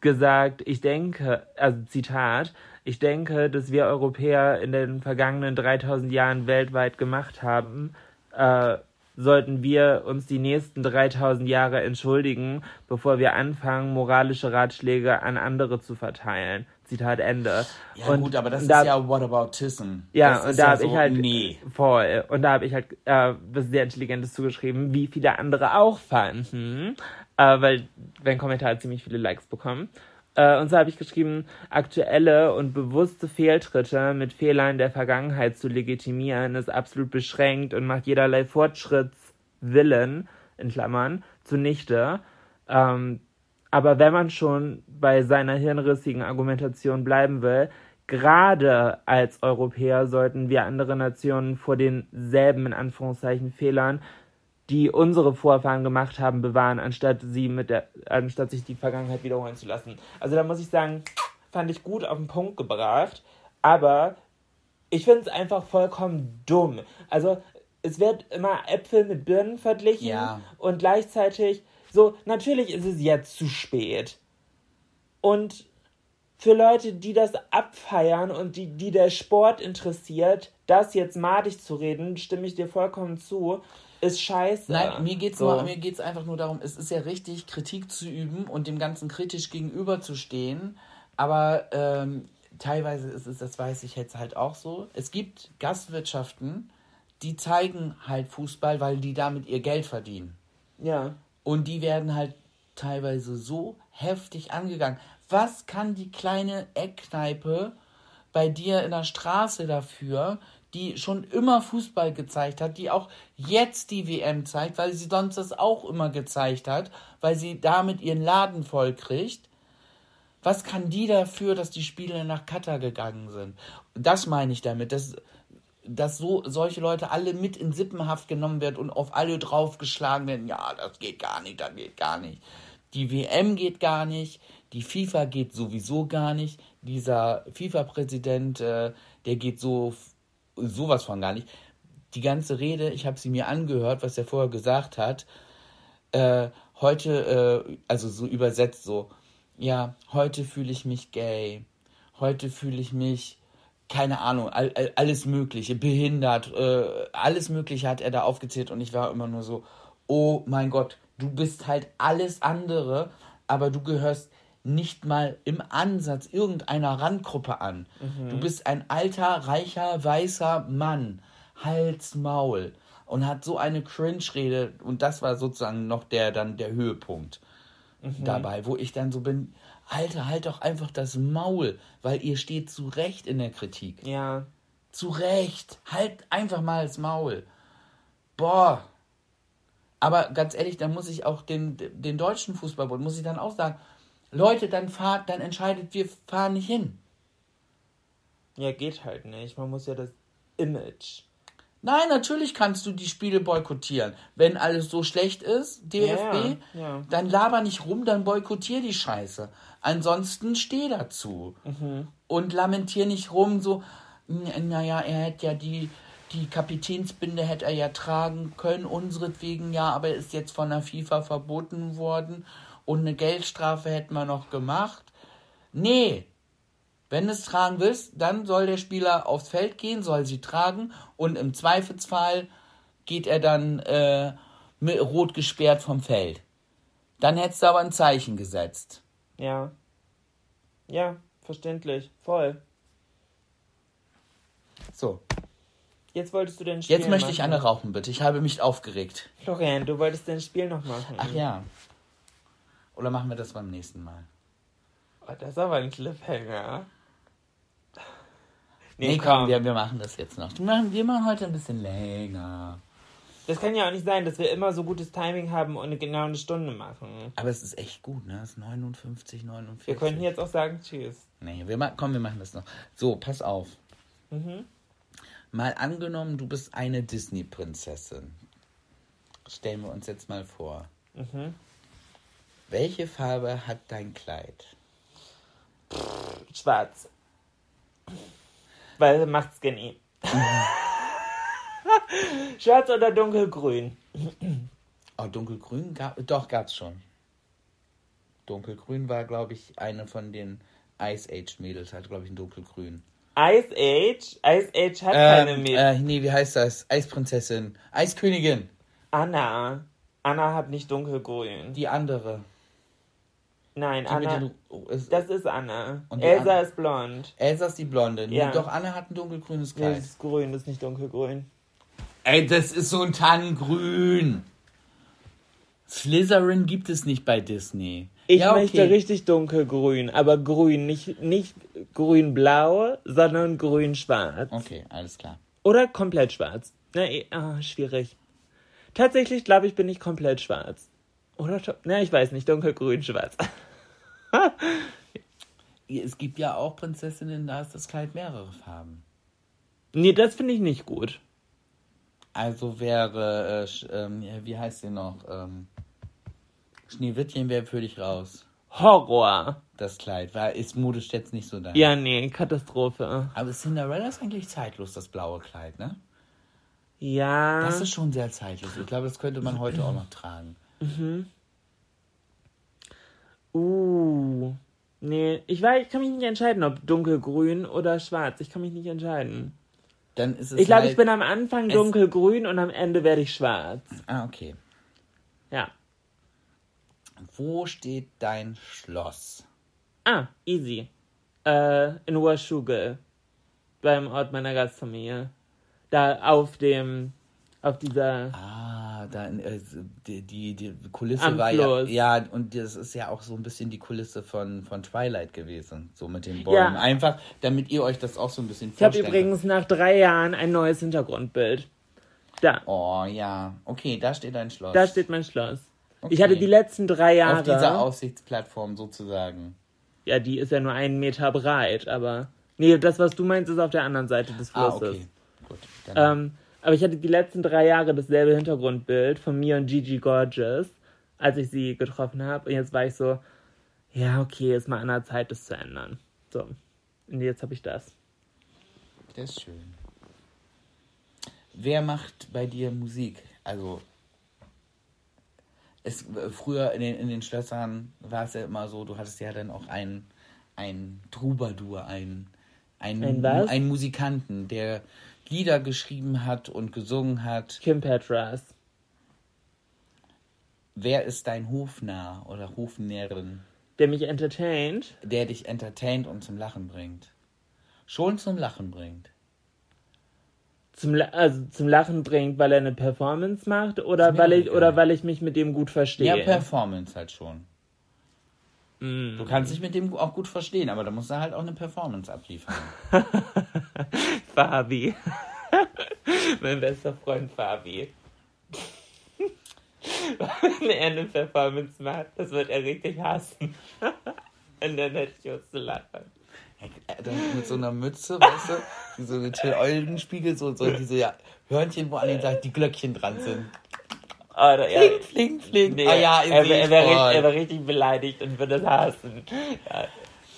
Speaker 3: gesagt, ich denke, also Zitat, ich denke, dass wir Europäer in den vergangenen 3000 Jahren weltweit gemacht haben, äh, sollten wir uns die nächsten 3000 Jahre entschuldigen, bevor wir anfangen, moralische Ratschläge an andere zu verteilen. Zitat Ende.
Speaker 4: Ja und, gut, aber das ist da, ja Whataboutism.
Speaker 3: Ja, das und da ja habe so, ich halt nee. voll und da habe ich halt äh, was sehr Intelligentes zugeschrieben, wie viele andere auch fanden, äh, weil wenn Kommentar ziemlich viele Likes bekommen. Äh, und so habe ich geschrieben, aktuelle und bewusste Fehltritte mit Fehlern der Vergangenheit zu legitimieren, ist absolut beschränkt und macht jederlei Fortschrittswillen, in Klammern, zunichte. Ähm, aber wenn man schon bei seiner hirnrissigen Argumentation bleiben will, gerade als Europäer sollten wir andere Nationen vor denselben in Anführungszeichen Fehlern, die unsere Vorfahren gemacht haben, bewahren, anstatt sie mit der, anstatt sich die Vergangenheit wiederholen zu lassen. Also da muss ich sagen, fand ich gut auf den Punkt gebracht, aber ich finde es einfach vollkommen dumm. Also es wird immer Äpfel mit Birnen verglichen ja. und gleichzeitig so, natürlich ist es jetzt zu spät. Und für Leute, die das abfeiern und die, die der Sport interessiert, das jetzt madig zu reden, stimme ich dir vollkommen zu, ist scheiße.
Speaker 4: Nein, mir geht es so. einfach nur darum, es ist ja richtig, Kritik zu üben und dem Ganzen kritisch gegenüberzustehen. Aber ähm, teilweise ist es, das weiß ich jetzt halt auch so, es gibt Gastwirtschaften, die zeigen halt Fußball, weil die damit ihr Geld verdienen. Ja. Und die werden halt teilweise so heftig angegangen. Was kann die kleine Eckkneipe bei dir in der Straße dafür, die schon immer Fußball gezeigt hat, die auch jetzt die WM zeigt, weil sie sonst das auch immer gezeigt hat, weil sie damit ihren Laden voll kriegt. Was kann die dafür, dass die Spiele nach Katar gegangen sind? Das meine ich damit. Das, dass so solche Leute alle mit in Sippenhaft genommen werden und auf alle draufgeschlagen werden, ja, das geht gar nicht, das geht gar nicht. Die WM geht gar nicht, die FIFA geht sowieso gar nicht. Dieser FIFA-Präsident, äh, der geht so sowas von gar nicht. Die ganze Rede, ich habe sie mir angehört, was er vorher gesagt hat. Äh, heute, äh, also so übersetzt so, ja, heute fühle ich mich gay. Heute fühle ich mich keine Ahnung, all, all, alles Mögliche, behindert, äh, alles Mögliche hat er da aufgezählt und ich war immer nur so, oh mein Gott, du bist halt alles andere, aber du gehörst nicht mal im Ansatz irgendeiner Randgruppe an. Mhm. Du bist ein alter, reicher, weißer Mann, Hals, Maul und hat so eine Cringe-Rede und das war sozusagen noch der dann der Höhepunkt mhm. dabei, wo ich dann so bin, Alter, halt doch einfach das Maul, weil ihr steht zu Recht in der Kritik. Ja. Zu Recht. Halt einfach mal das Maul. Boah. Aber ganz ehrlich, dann muss ich auch den, den deutschen Fußballbund, muss ich dann auch sagen, Leute, dann fahrt, dann entscheidet, wir fahren nicht hin.
Speaker 3: Ja, geht halt nicht. Man muss ja das Image.
Speaker 4: Nein, natürlich kannst du die Spiele boykottieren. Wenn alles so schlecht ist, DFB,
Speaker 3: Ja, ja.
Speaker 4: dann laber nicht rum, dann boykottier die Scheiße. Ansonsten steh dazu.
Speaker 3: Mhm.
Speaker 4: Und lamentier nicht rum, so, "N- naja, er hätte ja die, die Kapitänsbinde hätte er ja tragen können, unseretwegen ja, aber er ist jetzt von der FIFA verboten worden und eine Geldstrafe hätten wir noch gemacht. Nee, wenn du es tragen willst, dann soll der Spieler aufs Feld gehen, soll sie tragen und im Zweifelsfall geht er dann äh, mit rot gesperrt vom Feld. Dann hättest du aber ein Zeichen gesetzt.
Speaker 3: Ja. Ja, verständlich. Voll.
Speaker 4: So,
Speaker 3: Jetzt wolltest du dein Spiel
Speaker 4: jetzt möchte ich
Speaker 3: machen.
Speaker 4: eine rauchen, bitte. Ich habe mich aufgeregt.
Speaker 3: Florian, du wolltest dein Spiel noch machen.
Speaker 4: Ach ja. Oder machen wir das beim nächsten Mal?
Speaker 3: Oh, das ist aber ein Cliffhanger.
Speaker 4: Nee, komm, wir, wir machen das jetzt noch. Wir machen, wir machen heute ein bisschen länger.
Speaker 3: Das kann ja auch nicht sein, dass wir immer so gutes Timing haben und genau eine Stunde machen.
Speaker 4: Aber es ist echt gut, ne? Es ist 59, 49.
Speaker 3: Wir könnten jetzt auch sagen Tschüss.
Speaker 4: Nee, wir komm, wir machen das noch. So, pass auf.
Speaker 3: Mhm.
Speaker 4: Mal angenommen, du bist eine Disney-Prinzessin. Stellen wir uns jetzt mal vor.
Speaker 3: Mhm.
Speaker 4: Welche Farbe hat dein Kleid?
Speaker 3: Schwarz. Weil macht skinny. Schwarz oder dunkelgrün?
Speaker 4: Oh, dunkelgrün? Gab, doch, gab's schon. Dunkelgrün war, glaube ich, eine von den Ice Age Mädels, hat, glaube ich, ein dunkelgrün.
Speaker 3: Ice Age? Ice Age hat keine
Speaker 4: Ähm,
Speaker 3: Mädchen.
Speaker 4: äh, nee, wie heißt das? Eisprinzessin. Eiskönigin.
Speaker 3: Anna. Anna hat nicht dunkelgrün.
Speaker 4: Die andere.
Speaker 3: Nein,
Speaker 4: Die
Speaker 3: Anna.
Speaker 4: den, oh, ist,
Speaker 3: Das ist Anna. Elsa
Speaker 4: Anna-
Speaker 3: ist blond.
Speaker 4: Elsa ist die Blonde. Nee,
Speaker 3: Ja.
Speaker 4: doch, Anna hat ein dunkelgrünes
Speaker 3: Nee,
Speaker 4: Kleid.
Speaker 3: das ist grün, das ist nicht dunkelgrün.
Speaker 4: Ey, das ist so ein Tannengrün. Slytherin gibt es nicht bei Disney.
Speaker 3: Ich
Speaker 4: ja,
Speaker 3: möchte richtig dunkelgrün, aber grün, nicht, nicht grün-blau, sondern grün-schwarz.
Speaker 4: Okay, alles klar.
Speaker 3: Oder komplett schwarz. Na, eh, ah, schwierig. Tatsächlich glaube ich, bin ich komplett schwarz. Oder, na, ich weiß nicht, dunkelgrün, schwarz.
Speaker 4: Es gibt ja auch Prinzessinnen, da ist das Kleid mehrere Farben.
Speaker 3: nee, das finde ich nicht gut.
Speaker 4: Also wäre, äh, ähm, wie heißt sie noch? Ähm, Schneewittchen wäre für dich raus.
Speaker 3: Horror.
Speaker 4: Das Kleid, weil ist modisch jetzt nicht so da.
Speaker 3: Ja, nee, Katastrophe.
Speaker 4: Aber Cinderella ist eigentlich zeitlos, das blaue Kleid, ne?
Speaker 3: Ja.
Speaker 4: Das ist schon sehr zeitlos. Ich glaube, das könnte man heute auch noch tragen.
Speaker 3: Uh. Nee, ich weiß, ich kann mich nicht entscheiden, ob dunkelgrün oder schwarz. Ich kann mich nicht entscheiden.
Speaker 4: Dann ist es
Speaker 3: Ich glaube,
Speaker 4: halt...
Speaker 3: ich bin am Anfang dunkelgrün und am Ende werde ich schwarz.
Speaker 4: Ah, okay.
Speaker 3: Ja.
Speaker 4: Wo steht dein Schloss?
Speaker 3: Ah, easy. Äh, in Washougal. Beim Ort meiner Gastfamilie. Da auf dem, auf dieser,
Speaker 4: Ah, da in, äh, die, die, die Kulisse
Speaker 3: Am
Speaker 4: war
Speaker 3: Fluss.
Speaker 4: ja, ja, und das ist ja auch so ein bisschen die Kulisse von, von Twilight gewesen, so mit den Bäumen.
Speaker 3: Ja.
Speaker 4: Einfach, damit ihr euch das auch so ein bisschen
Speaker 3: ich habe
Speaker 4: vorstellen
Speaker 3: übrigens nach drei Jahren ein neues Hintergrundbild. Da.
Speaker 4: Oh ja, okay, da steht dein Schloss.
Speaker 3: da steht mein Schloss.
Speaker 4: Okay.
Speaker 3: Ich hatte die letzten drei Jahre.
Speaker 4: Auf dieser Aussichtsplattform sozusagen.
Speaker 3: ja, die ist ja nur einen Meter breit, aber. Nee, das, was du meinst, ist auf der anderen Seite des
Speaker 4: Ah,
Speaker 3: Flusses.
Speaker 4: okay. Gut. Dann,
Speaker 3: Ähm, aber ich hatte die letzten drei Jahre dasselbe Hintergrundbild von mir und Gigi Gorgeous, als ich sie getroffen habe. Und jetzt war ich so, ja, okay, ist mal an der Zeit, das zu ändern. So. Und jetzt habe ich das.
Speaker 4: das ist schön. Wer macht bei dir Musik? Also, es, früher in den, in den Schlössern war es ja immer so, du hattest ja dann auch einen, einen Troubadour, einen, einen,
Speaker 3: Ein
Speaker 4: einen Musikanten, der Lieder geschrieben hat und gesungen hat.
Speaker 3: Kim Petras.
Speaker 4: Wer ist dein Hofnarr oder Hofnärrin,
Speaker 3: Der mich entertaint.
Speaker 4: der dich entertaint und zum Lachen bringt? Schon zum Lachen bringt.
Speaker 3: Zum, La- also zum Lachen bringt, weil er eine Performance macht oder weil ich oder weil ich mich mit dem gut verstehe.
Speaker 4: Ja, Performance halt schon.
Speaker 3: Mm.
Speaker 4: Du kannst dich mit dem auch gut verstehen, aber da musst du halt auch eine Performance abliefern.
Speaker 3: Fabi. mein bester Freund Fabi. wenn er eine Performance macht, das wird er richtig hassen. Und dann hätte ich was zu lachen.
Speaker 4: Äh, dann mit so einer Mütze, weißt du, wie so eine Till Eulenspiegel, so, so diese ja, Hörnchen, wo an den Seiten die Glöckchen dran sind.
Speaker 3: Oder, ja,
Speaker 4: Flink, flink, flink.
Speaker 3: Nee,
Speaker 4: ah ja,
Speaker 3: er, er, richtig, er wäre richtig beleidigt und würde es hassen. Ja.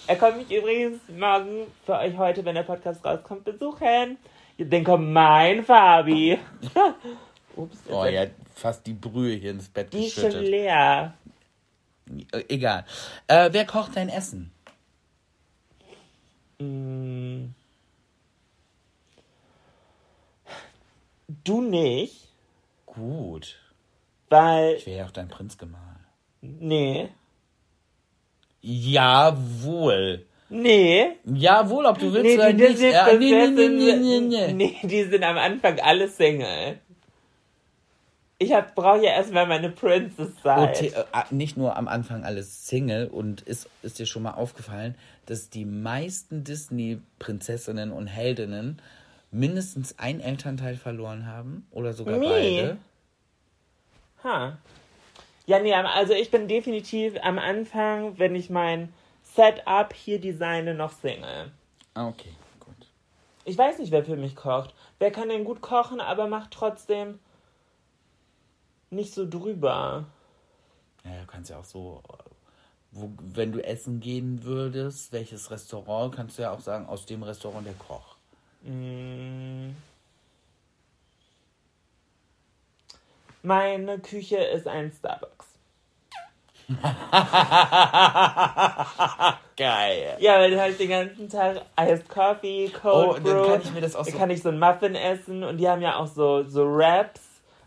Speaker 3: Er kommt mich übrigens morgen für euch heute, wenn der Podcast rauskommt, besuchen. Dann kommt mein Fabi. Ups,
Speaker 4: Oh, ja, fast die Brühe hier ins Bett
Speaker 3: die ist schon
Speaker 4: geschüttet.
Speaker 3: leer.
Speaker 4: Egal. Äh, wer kocht dein Essen?
Speaker 3: Mm. Du nicht,
Speaker 4: Gut.
Speaker 3: Weil.
Speaker 4: Ich wäre ja auch dein Prinz gemahl.
Speaker 3: Nee.
Speaker 4: Jawohl.
Speaker 3: Nee.
Speaker 4: Jawohl, ob du willst
Speaker 3: Nee,
Speaker 4: oder
Speaker 3: die
Speaker 4: nicht. Ja, nee, nee, nee, nee, nee, nee.
Speaker 3: nee, die sind am Anfang alle Single. Ich brauche ja erstmal meine Princess-Zeit.
Speaker 4: Äh, nicht nur am Anfang alles Single und ist, ist dir schon mal aufgefallen, dass die meisten Disney-Prinzessinnen und Heldinnen mindestens ein Elternteil verloren haben oder sogar
Speaker 3: Nee.
Speaker 4: beide.
Speaker 3: Ha. Ja, nee, also ich bin definitiv am Anfang, wenn ich mein Setup hier designe, noch Single.
Speaker 4: Ah, okay, gut.
Speaker 3: Ich weiß nicht, wer für mich kocht. Wer kann denn gut kochen, aber macht trotzdem nicht so drüber.
Speaker 4: Ja, du kannst ja auch so, wo, wenn du essen gehen würdest, welches Restaurant, kannst du ja auch sagen, aus dem Restaurant der Koch.
Speaker 3: Mm. Meine Küche ist ein Starbucks.
Speaker 4: Geil.
Speaker 3: Ja, weil du halt den ganzen Tag Iced Coffee,
Speaker 4: Oh,
Speaker 3: Cold
Speaker 4: dann
Speaker 3: Brew.
Speaker 4: kann ich mir das auch
Speaker 3: Dann
Speaker 4: so-
Speaker 3: kann ich so ein Muffin essen und die haben ja auch so, so Wraps.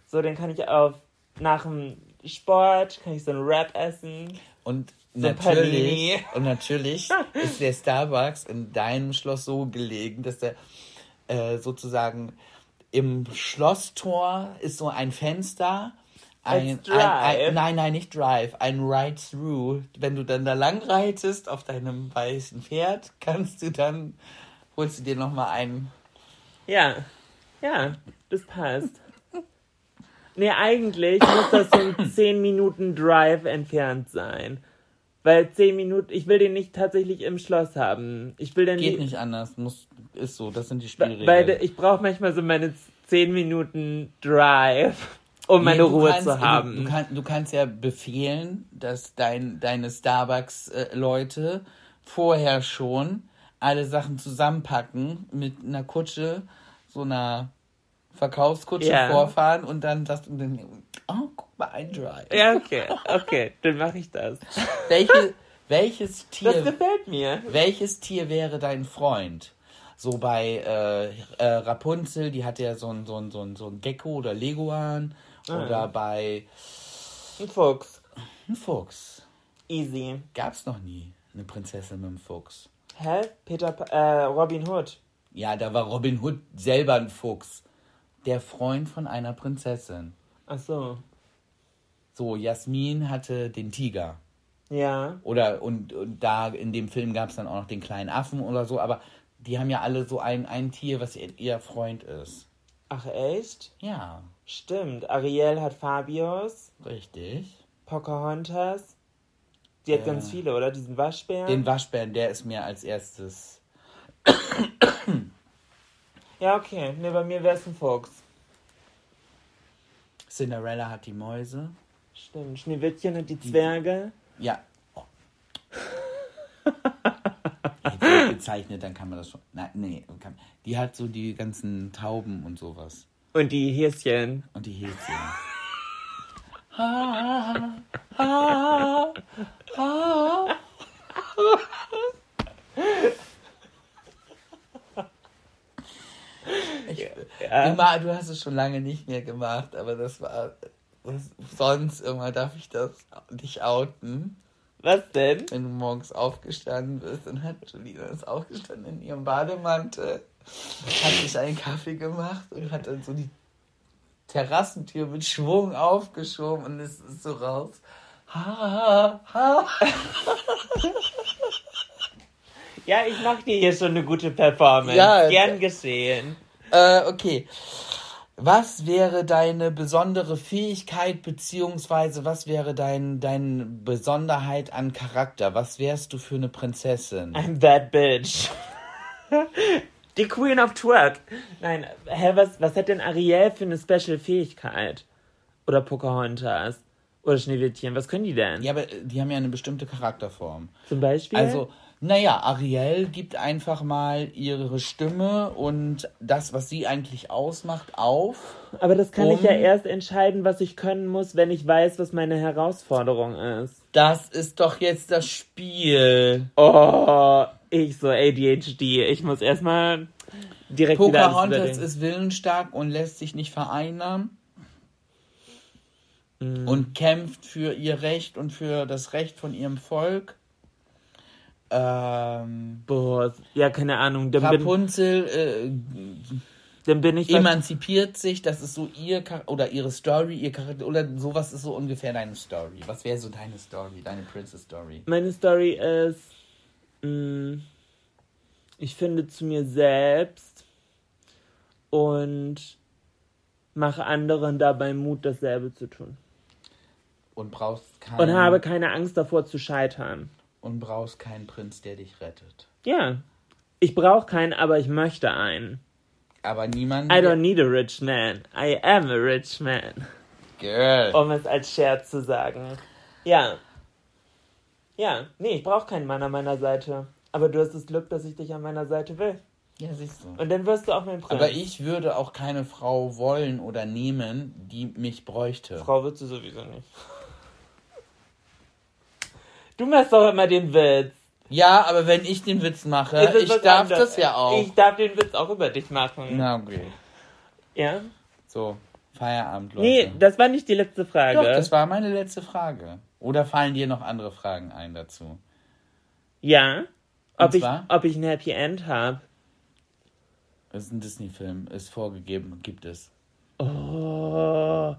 Speaker 3: So, dann kann ich auf, nach dem Sport, kann ich so ein Wrap essen.
Speaker 4: Und
Speaker 3: So
Speaker 4: natürlich, und natürlich ist der Starbucks in deinem Schloss so gelegen, dass der äh, sozusagen im Schlosstor ist so ein Fenster. Ein, ein,
Speaker 3: Drive?
Speaker 4: ein, nein, nein, nicht Drive, ein Ride-Through. Wenn du dann da lang reitest auf deinem weißen Pferd, kannst du dann, holst du dir nochmal einen.
Speaker 3: Ja, ja, das passt. Nee, eigentlich muss das so ein 10 Minuten Drive entfernt sein. Weil 10 Minuten, ich will den nicht tatsächlich im Schloss haben. Ich will den
Speaker 4: Geht nicht anders, muss, ist so, das sind die
Speaker 3: Weil
Speaker 4: Spielregeln.
Speaker 3: ich brauche manchmal so meine 10 Minuten Drive, um meine
Speaker 4: Nee, du
Speaker 3: Ruhe
Speaker 4: kannst-
Speaker 3: zu haben.
Speaker 4: Du, du, kann, du kannst ja befehlen, dass dein, deine Starbucks-Leute vorher schon alle Sachen zusammenpacken, mit einer Kutsche, so einer Verkaufskutsche
Speaker 3: Ja.
Speaker 4: vorfahren und dann sagst du dann, oh, guck mal, ein Drive.
Speaker 3: ja, okay, okay, dann mache ich das.
Speaker 4: Welche, welches
Speaker 3: Das
Speaker 4: Tier,
Speaker 3: gefällt mir.
Speaker 4: welches Tier wäre dein Freund? So bei äh, äh, Rapunzel, die hatte ja so ein, so ein, so ein, so ein Gecko oder Leguan.
Speaker 3: Ah.
Speaker 4: Oder bei
Speaker 3: Ein Fuchs.
Speaker 4: ein Fuchs.
Speaker 3: Easy.
Speaker 4: Gab's noch nie eine Prinzessin mit einem Fuchs.
Speaker 3: Hä? Peter, Pa- äh, Robin Hood.
Speaker 4: Ja, da war Robin Hood selber ein Fuchs. Der Freund von einer Prinzessin.
Speaker 3: Ach so.
Speaker 4: So, Jasmin hatte den Tiger.
Speaker 3: Ja.
Speaker 4: Oder, und, und da in dem Film gab's dann auch noch den kleinen Affen oder so, aber die haben ja alle so ein, ein Tier, was ihr, ihr Freund ist.
Speaker 3: Ach, echt?
Speaker 4: Ja,
Speaker 3: Stimmt. Ariel hat Fabius.
Speaker 4: richtig.
Speaker 3: Pocahontas. Die hat
Speaker 4: Ja.
Speaker 3: ganz viele, oder? Diesen Waschbären.
Speaker 4: Den Waschbären, der ist mir als erstes.
Speaker 3: Ja, okay. Ne, bei mir wäre es ein Fuchs.
Speaker 4: Cinderella hat die Mäuse.
Speaker 3: Stimmt. Schneewittchen und die Zwerge.
Speaker 4: Ja. Oh. Die gezeichnet, dann kann man das schon. Nein, nee. Kann, die hat so die ganzen Tauben und sowas.
Speaker 3: Und die Häschen.
Speaker 4: Und die Häschen. Ha, ha, ha. Ich, immer, du hast es schon lange nicht mehr gemacht, aber das war das, sonst immer darf ich das dich outen.
Speaker 3: Was denn?
Speaker 4: Wenn du morgens aufgestanden bist, dann hat Julina ist aufgestanden in ihrem Bademantel, hat sich einen Kaffee gemacht und hat dann so die Terrassentür mit Schwung aufgeschoben und es ist so raus. Ha, ha, ha.
Speaker 3: Ja, ich mache dir hier schon eine gute Performance.
Speaker 4: Ja,
Speaker 3: Gern geschehen.
Speaker 4: Äh, okay. Was wäre deine besondere Fähigkeit, beziehungsweise was wäre dein, deine Besonderheit an Charakter? Was wärst du für eine Prinzessin?
Speaker 3: I'm that bitch. Die Queen of Twerk. Nein, hä, was, was hat denn Ariel für eine Special-Fähigkeit? Oder Pocahontas? Oder Schneewittchen? Was können die denn?
Speaker 4: Ja, aber die haben ja eine bestimmte Charakterform.
Speaker 3: Zum Beispiel?
Speaker 4: Also, naja, Ariel gibt einfach mal ihre Stimme und das, was sie eigentlich ausmacht, auf.
Speaker 3: Aber das kann ich ja
Speaker 4: um-
Speaker 3: erst entscheiden, was ich können muss, wenn ich weiß, was meine Herausforderung ist.
Speaker 4: Das ist doch jetzt das Spiel.
Speaker 3: Oh, ich so ADHD. Ich muss erstmal direkt wieder
Speaker 4: Pocahontas
Speaker 3: überdenken.
Speaker 4: ist willensstark und lässt sich nicht vereinnahmen. Und kämpft für ihr Recht und für das Recht von ihrem Volk. Ähm,
Speaker 3: Boah, ja, keine Ahnung. Dann bin,
Speaker 4: Rapunzel äh,
Speaker 3: dann bin ich...
Speaker 4: emanzipiert sich, das ist so ihr Char oder ihre Story, ihr Charakter oder sowas ist so ungefähr deine Story. Was wäre so deine Story, deine Princess Story?
Speaker 3: Meine Story ist, mh, ich finde zu mir selbst und mache anderen dabei Mut, dasselbe zu tun.
Speaker 4: Und brauchst keinen
Speaker 3: Und habe keine Angst davor zu scheitern.
Speaker 4: und brauchst keinen Prinz, der dich rettet.
Speaker 3: Ja. Ich brauche keinen, aber ich möchte einen.
Speaker 4: Aber niemand.
Speaker 3: I don't need a rich man. I am a rich man.
Speaker 4: Girl.
Speaker 3: Um es als Scherz zu sagen. Ja. Ja. Nee, ich brauche keinen Mann an meiner Seite. Aber du hast das Glück, dass ich dich an meiner Seite will.
Speaker 4: Ja, siehst du.
Speaker 3: Und dann wirst du auch mein Prinz.
Speaker 4: Aber ich würde auch keine Frau wollen oder nehmen, die mich bräuchte.
Speaker 3: Frau wird sie sowieso nicht. Du machst doch immer den Witz.
Speaker 4: Ja, aber wenn ich den Witz mache, ich darf
Speaker 3: anderes.
Speaker 4: das ja auch.
Speaker 3: Ich darf den Witz auch über dich machen.
Speaker 4: Na, okay.
Speaker 3: Ja?
Speaker 4: So, Feierabend, Leute.
Speaker 3: Nee, das war nicht die letzte Frage.
Speaker 4: Doch, das war meine letzte Frage. Oder fallen dir noch andere Fragen ein dazu?
Speaker 3: ja? Ob ich, ob ich ein Happy End habe.
Speaker 4: Es ist ein Disney-Film, ist vorgegeben, gibt es.
Speaker 3: Oh.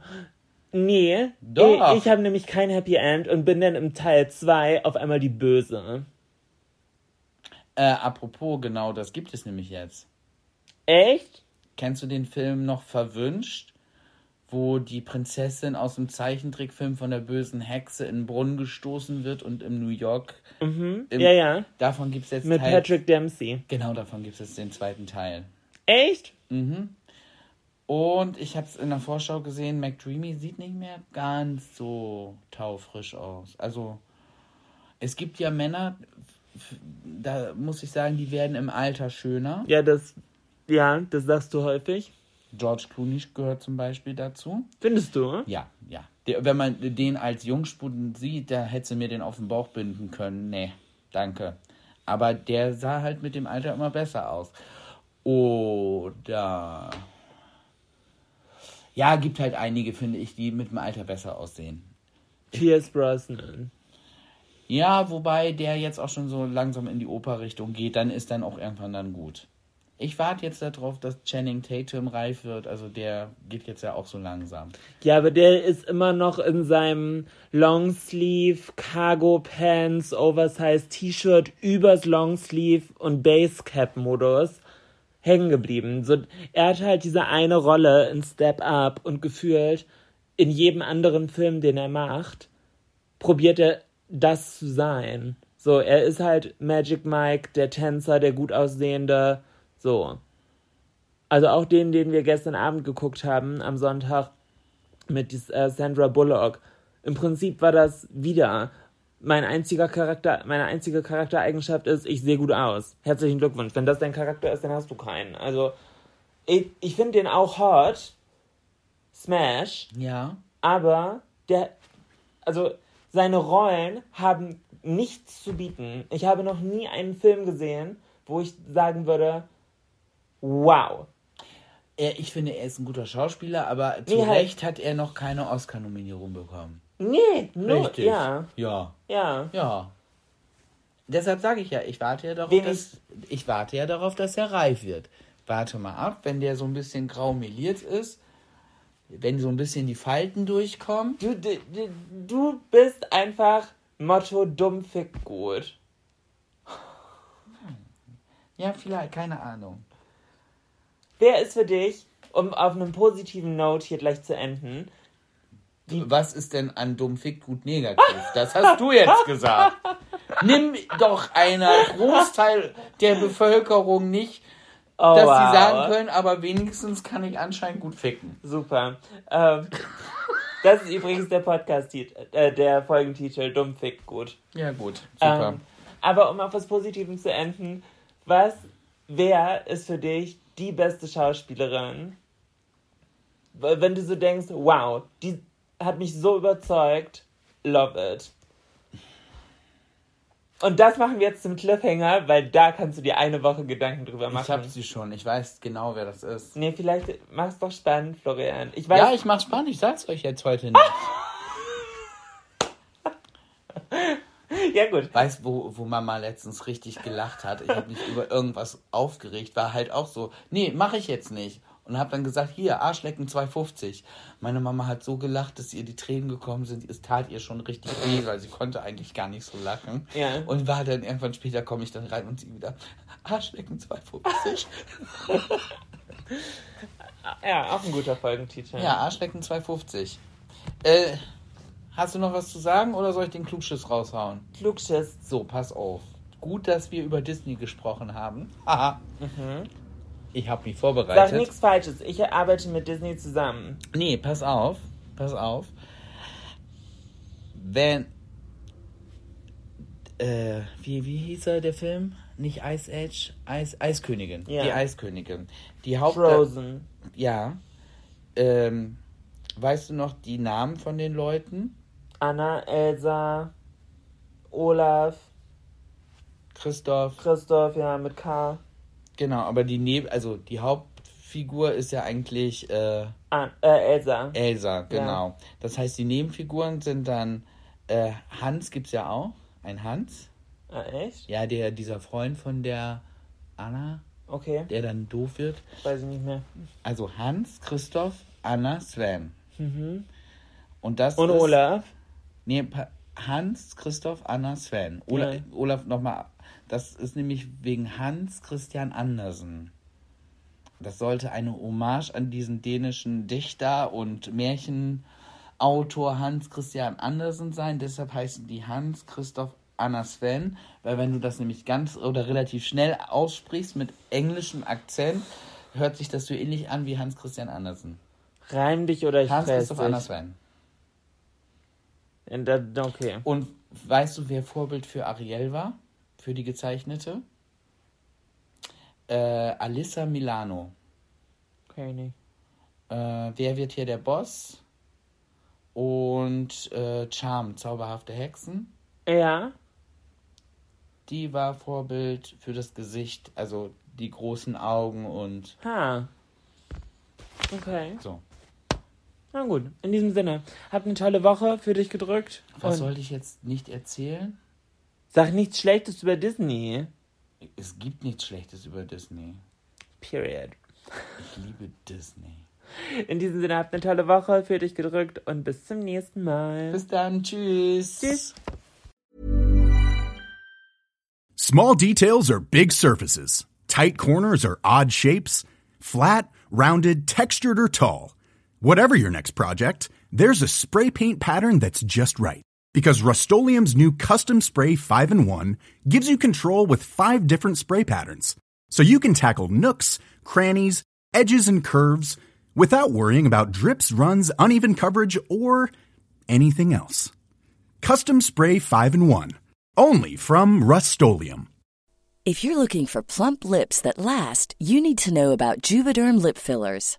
Speaker 3: Nee.
Speaker 4: Doch.
Speaker 3: Ich, ich habe nämlich kein Happy End und bin dann im Teil 2 auf einmal die Böse.
Speaker 4: Äh, apropos, genau, das gibt es nämlich jetzt.
Speaker 3: Echt?
Speaker 4: Kennst du den Film noch Verwünscht? Wo die Prinzessin aus dem Zeichentrickfilm von der bösen Hexe in den Brunnen gestoßen wird und im New York. Im,
Speaker 3: Ja, ja.
Speaker 4: Davon gibt es jetzt
Speaker 3: Mit
Speaker 4: Teil,
Speaker 3: Patrick Dempsey.
Speaker 4: Genau, davon gibt es jetzt den zweiten Teil.
Speaker 3: Echt?
Speaker 4: Und ich habe es in der Vorschau gesehen, McDreamy sieht nicht mehr ganz so taufrisch aus. Also, es gibt ja Männer, da muss ich sagen, die werden im Alter schöner.
Speaker 3: Ja, das. Ja, das sagst du häufig.
Speaker 4: George Clooney gehört zum Beispiel dazu.
Speaker 3: Findest du?
Speaker 4: Ja, ja. Der, wenn man den als Jungspund sieht, da hätte sie mir den auf den Bauch binden können. Nee, danke. Aber der sah halt mit dem Alter immer besser aus. Oder. Ja, gibt halt einige, finde ich, die mit dem Alter besser aussehen.
Speaker 3: Pierce Brosnan.
Speaker 4: Ja, wobei der jetzt auch schon so langsam in die Operrichtung geht, dann ist dann auch irgendwann dann gut. Ich warte jetzt darauf, dass Channing Tatum reif wird. Also der geht jetzt ja auch so langsam.
Speaker 3: Ja, aber der ist immer noch in seinem Longsleeve, Cargo Pants, Oversized T-Shirt übers Longsleeve und Basecap Modus hängen geblieben. So, er hat halt diese eine Rolle in Step Up und gefühlt in jedem anderen Film, den er macht, probiert er das zu sein. So, er ist halt Magic Mike, der Tänzer, der gut aussehende, so. Also auch den, den wir gestern Abend geguckt haben, am Sonntag, mit äh, Sandra Bullock. Im Prinzip war das wieder mein einziger Charakter, meine einzige Charaktereigenschaft ist, ich sehe gut aus. Herzlichen Glückwunsch. Wenn das dein Charakter ist, dann hast du keinen. Also, ich, ich finde den auch hot. Smash.
Speaker 4: Ja.
Speaker 3: Aber der, also seine Rollen haben nichts zu bieten. Ich habe noch nie einen Film gesehen, wo ich sagen würde, wow.
Speaker 4: Er, ich finde, er ist ein guter Schauspieler, aber zu
Speaker 3: Nee, halt-
Speaker 4: Recht hat er noch keine Oscar-Nominierung bekommen.
Speaker 3: Nee, nur, ja,
Speaker 4: Ja.
Speaker 3: ja.
Speaker 4: Ja. Deshalb sage ich ja, ich warte ja darauf,
Speaker 3: Wen
Speaker 4: dass, ich warte ja darauf, dass er reif wird. Warte mal ab, wenn der so ein bisschen grau meliert ist, wenn so ein bisschen die Falten durchkommen.
Speaker 3: Du, du, du- du bist einfach Motto dumm fick gut.
Speaker 4: Ja, vielleicht, keine Ahnung.
Speaker 3: Wer ist für dich um auf einem positiven Note hier gleich zu enden.
Speaker 4: Was ist denn an dumm Fick gut negativ? Das hast du jetzt gesagt. Nimm doch einer Großteil der Bevölkerung nicht,
Speaker 3: Oh,
Speaker 4: dass
Speaker 3: wow.
Speaker 4: sie sagen können, aber wenigstens kann ich anscheinend gut ficken.
Speaker 3: Super. Ähm, das ist übrigens der Podcast, äh, der Folgentitel, Dummfick gut.
Speaker 4: Ja, gut. Super.
Speaker 3: Ähm, aber um auf was Positivem zu enden, was, wer ist für dich die beste Schauspielerin? Wenn du so denkst, wow, die hat mich so überzeugt, love it. Und das machen wir jetzt zum Cliffhanger, weil da kannst du dir eine Woche Gedanken drüber machen.
Speaker 4: ich hab sie schon. Ich weiß genau, wer das ist.
Speaker 3: Nee, vielleicht mach's doch spannend, Florian. Ich weiß,
Speaker 4: Ja, ich mach's spannend. Ich sag's euch jetzt heute nicht.
Speaker 3: ja gut.
Speaker 4: Weißt wo, wo Mama letztens richtig gelacht hat? Ich habe mich über irgendwas aufgeregt, war halt auch so, nee, mache ich jetzt nicht. Und habe dann gesagt, hier, Arschlecken 2,50. Meine Mama hat so gelacht, dass ihr die Tränen gekommen sind. Es tat ihr schon richtig weh, weil sie konnte eigentlich gar nicht so lachen.
Speaker 3: Ja.
Speaker 4: Und war dann irgendwann später, komme ich dann rein und sie wieder, Arschlecken 2,50.
Speaker 3: Ja, auch ein guter Folgentitel.
Speaker 4: ja, Arschlecken 2,50. Äh, hast du noch was zu sagen oder soll ich den Klugschiss raushauen?
Speaker 3: Klugschiss.
Speaker 4: So, pass auf. Gut, dass wir über Disney gesprochen haben. Haha. Ich habe mich
Speaker 3: Sag
Speaker 4: vorbereitet.
Speaker 3: nichts Falsches. Ich arbeite mit Disney zusammen.
Speaker 4: Nee, pass auf. Pass auf. Wenn. Äh, wie, wie hieß er, der Film? Nicht Ice Age? Eis, Eiskönigin.
Speaker 3: Ja.
Speaker 4: Die Eiskönigin. Die Haupt.
Speaker 3: Frozen.
Speaker 4: Ja. Ähm, weißt du noch die Namen von den Leuten?
Speaker 3: Anna, Elsa, Olaf,
Speaker 4: Christoph.
Speaker 3: Christoph, ja, mit K.
Speaker 4: Genau, aber die Neb also die Hauptfigur ist ja eigentlich äh,
Speaker 3: An äh, Elsa.
Speaker 4: Elsa, genau. Das heißt, die Nebenfiguren sind dann äh, Hans gibt's ja auch, ein Hans.
Speaker 3: Ah, echt?
Speaker 4: Ja, der dieser Freund von der Anna,
Speaker 3: Okay,
Speaker 4: der dann doof wird.
Speaker 3: weiß ich nicht mehr.
Speaker 4: Also Hans, Christoph, Anna, Sven. Und das
Speaker 3: Und
Speaker 4: ist,
Speaker 3: Olaf?
Speaker 4: Nee, Hans, Christoph, Anna, Sven. Ola,
Speaker 3: Ja.
Speaker 4: Olaf nochmal. Das ist nämlich wegen Hans Christian Andersen. Das sollte eine Hommage an diesen dänischen Dichter und Märchenautor Hans Christian Andersen sein. Deshalb heißen die Hans, Christoph, Anna, Sven. Weil wenn du das nämlich ganz oder relativ schnell aussprichst mit englischem Akzent, hört sich das so ähnlich an wie Hans Christian Andersen.
Speaker 3: Reim dich oder ich
Speaker 4: Hans, Christoph, Anna. Sven.
Speaker 3: Und da- Okay.
Speaker 4: Und weißt du, wer Vorbild für Ariel war? Für die gezeichnete? Äh, Alissa Milano.
Speaker 3: Okay, nicht.
Speaker 4: Äh, wer wird hier der Boss? Und äh, Charm, zauberhafte Hexen.
Speaker 3: Ja?
Speaker 4: Die war Vorbild für das Gesicht, also die großen Augen und
Speaker 3: Ha. Okay.
Speaker 4: so.
Speaker 3: Na gut, in diesem Sinne. Habt eine tolle Woche für dich gedrückt.
Speaker 4: Was sollte ich jetzt nicht erzählen?
Speaker 3: Sag nichts Schlechtes über Disney.
Speaker 4: Es gibt nichts Schlechtes über Disney.
Speaker 3: Period.
Speaker 4: Ich liebe Disney.
Speaker 3: In diesem Sinne, habt eine tolle Woche für dich gedrückt und bis zum nächsten Mal.
Speaker 4: Bis dann, tschüss.
Speaker 3: Tschüss.
Speaker 5: Small details are big surfaces. Tight corners are odd shapes. Flat, rounded, textured, or tall. Whatever your next project, there's a spray paint pattern that's just right. Because Rust new Custom Spray 5 and 1 gives you control with five different spray patterns. So you can tackle nooks, crannies, edges, and curves without worrying about drips, runs, uneven coverage, or anything else. Custom Spray 5 and 1. Only from Rust
Speaker 6: If you're looking for plump lips that last, you need to know about Juvederm lip fillers.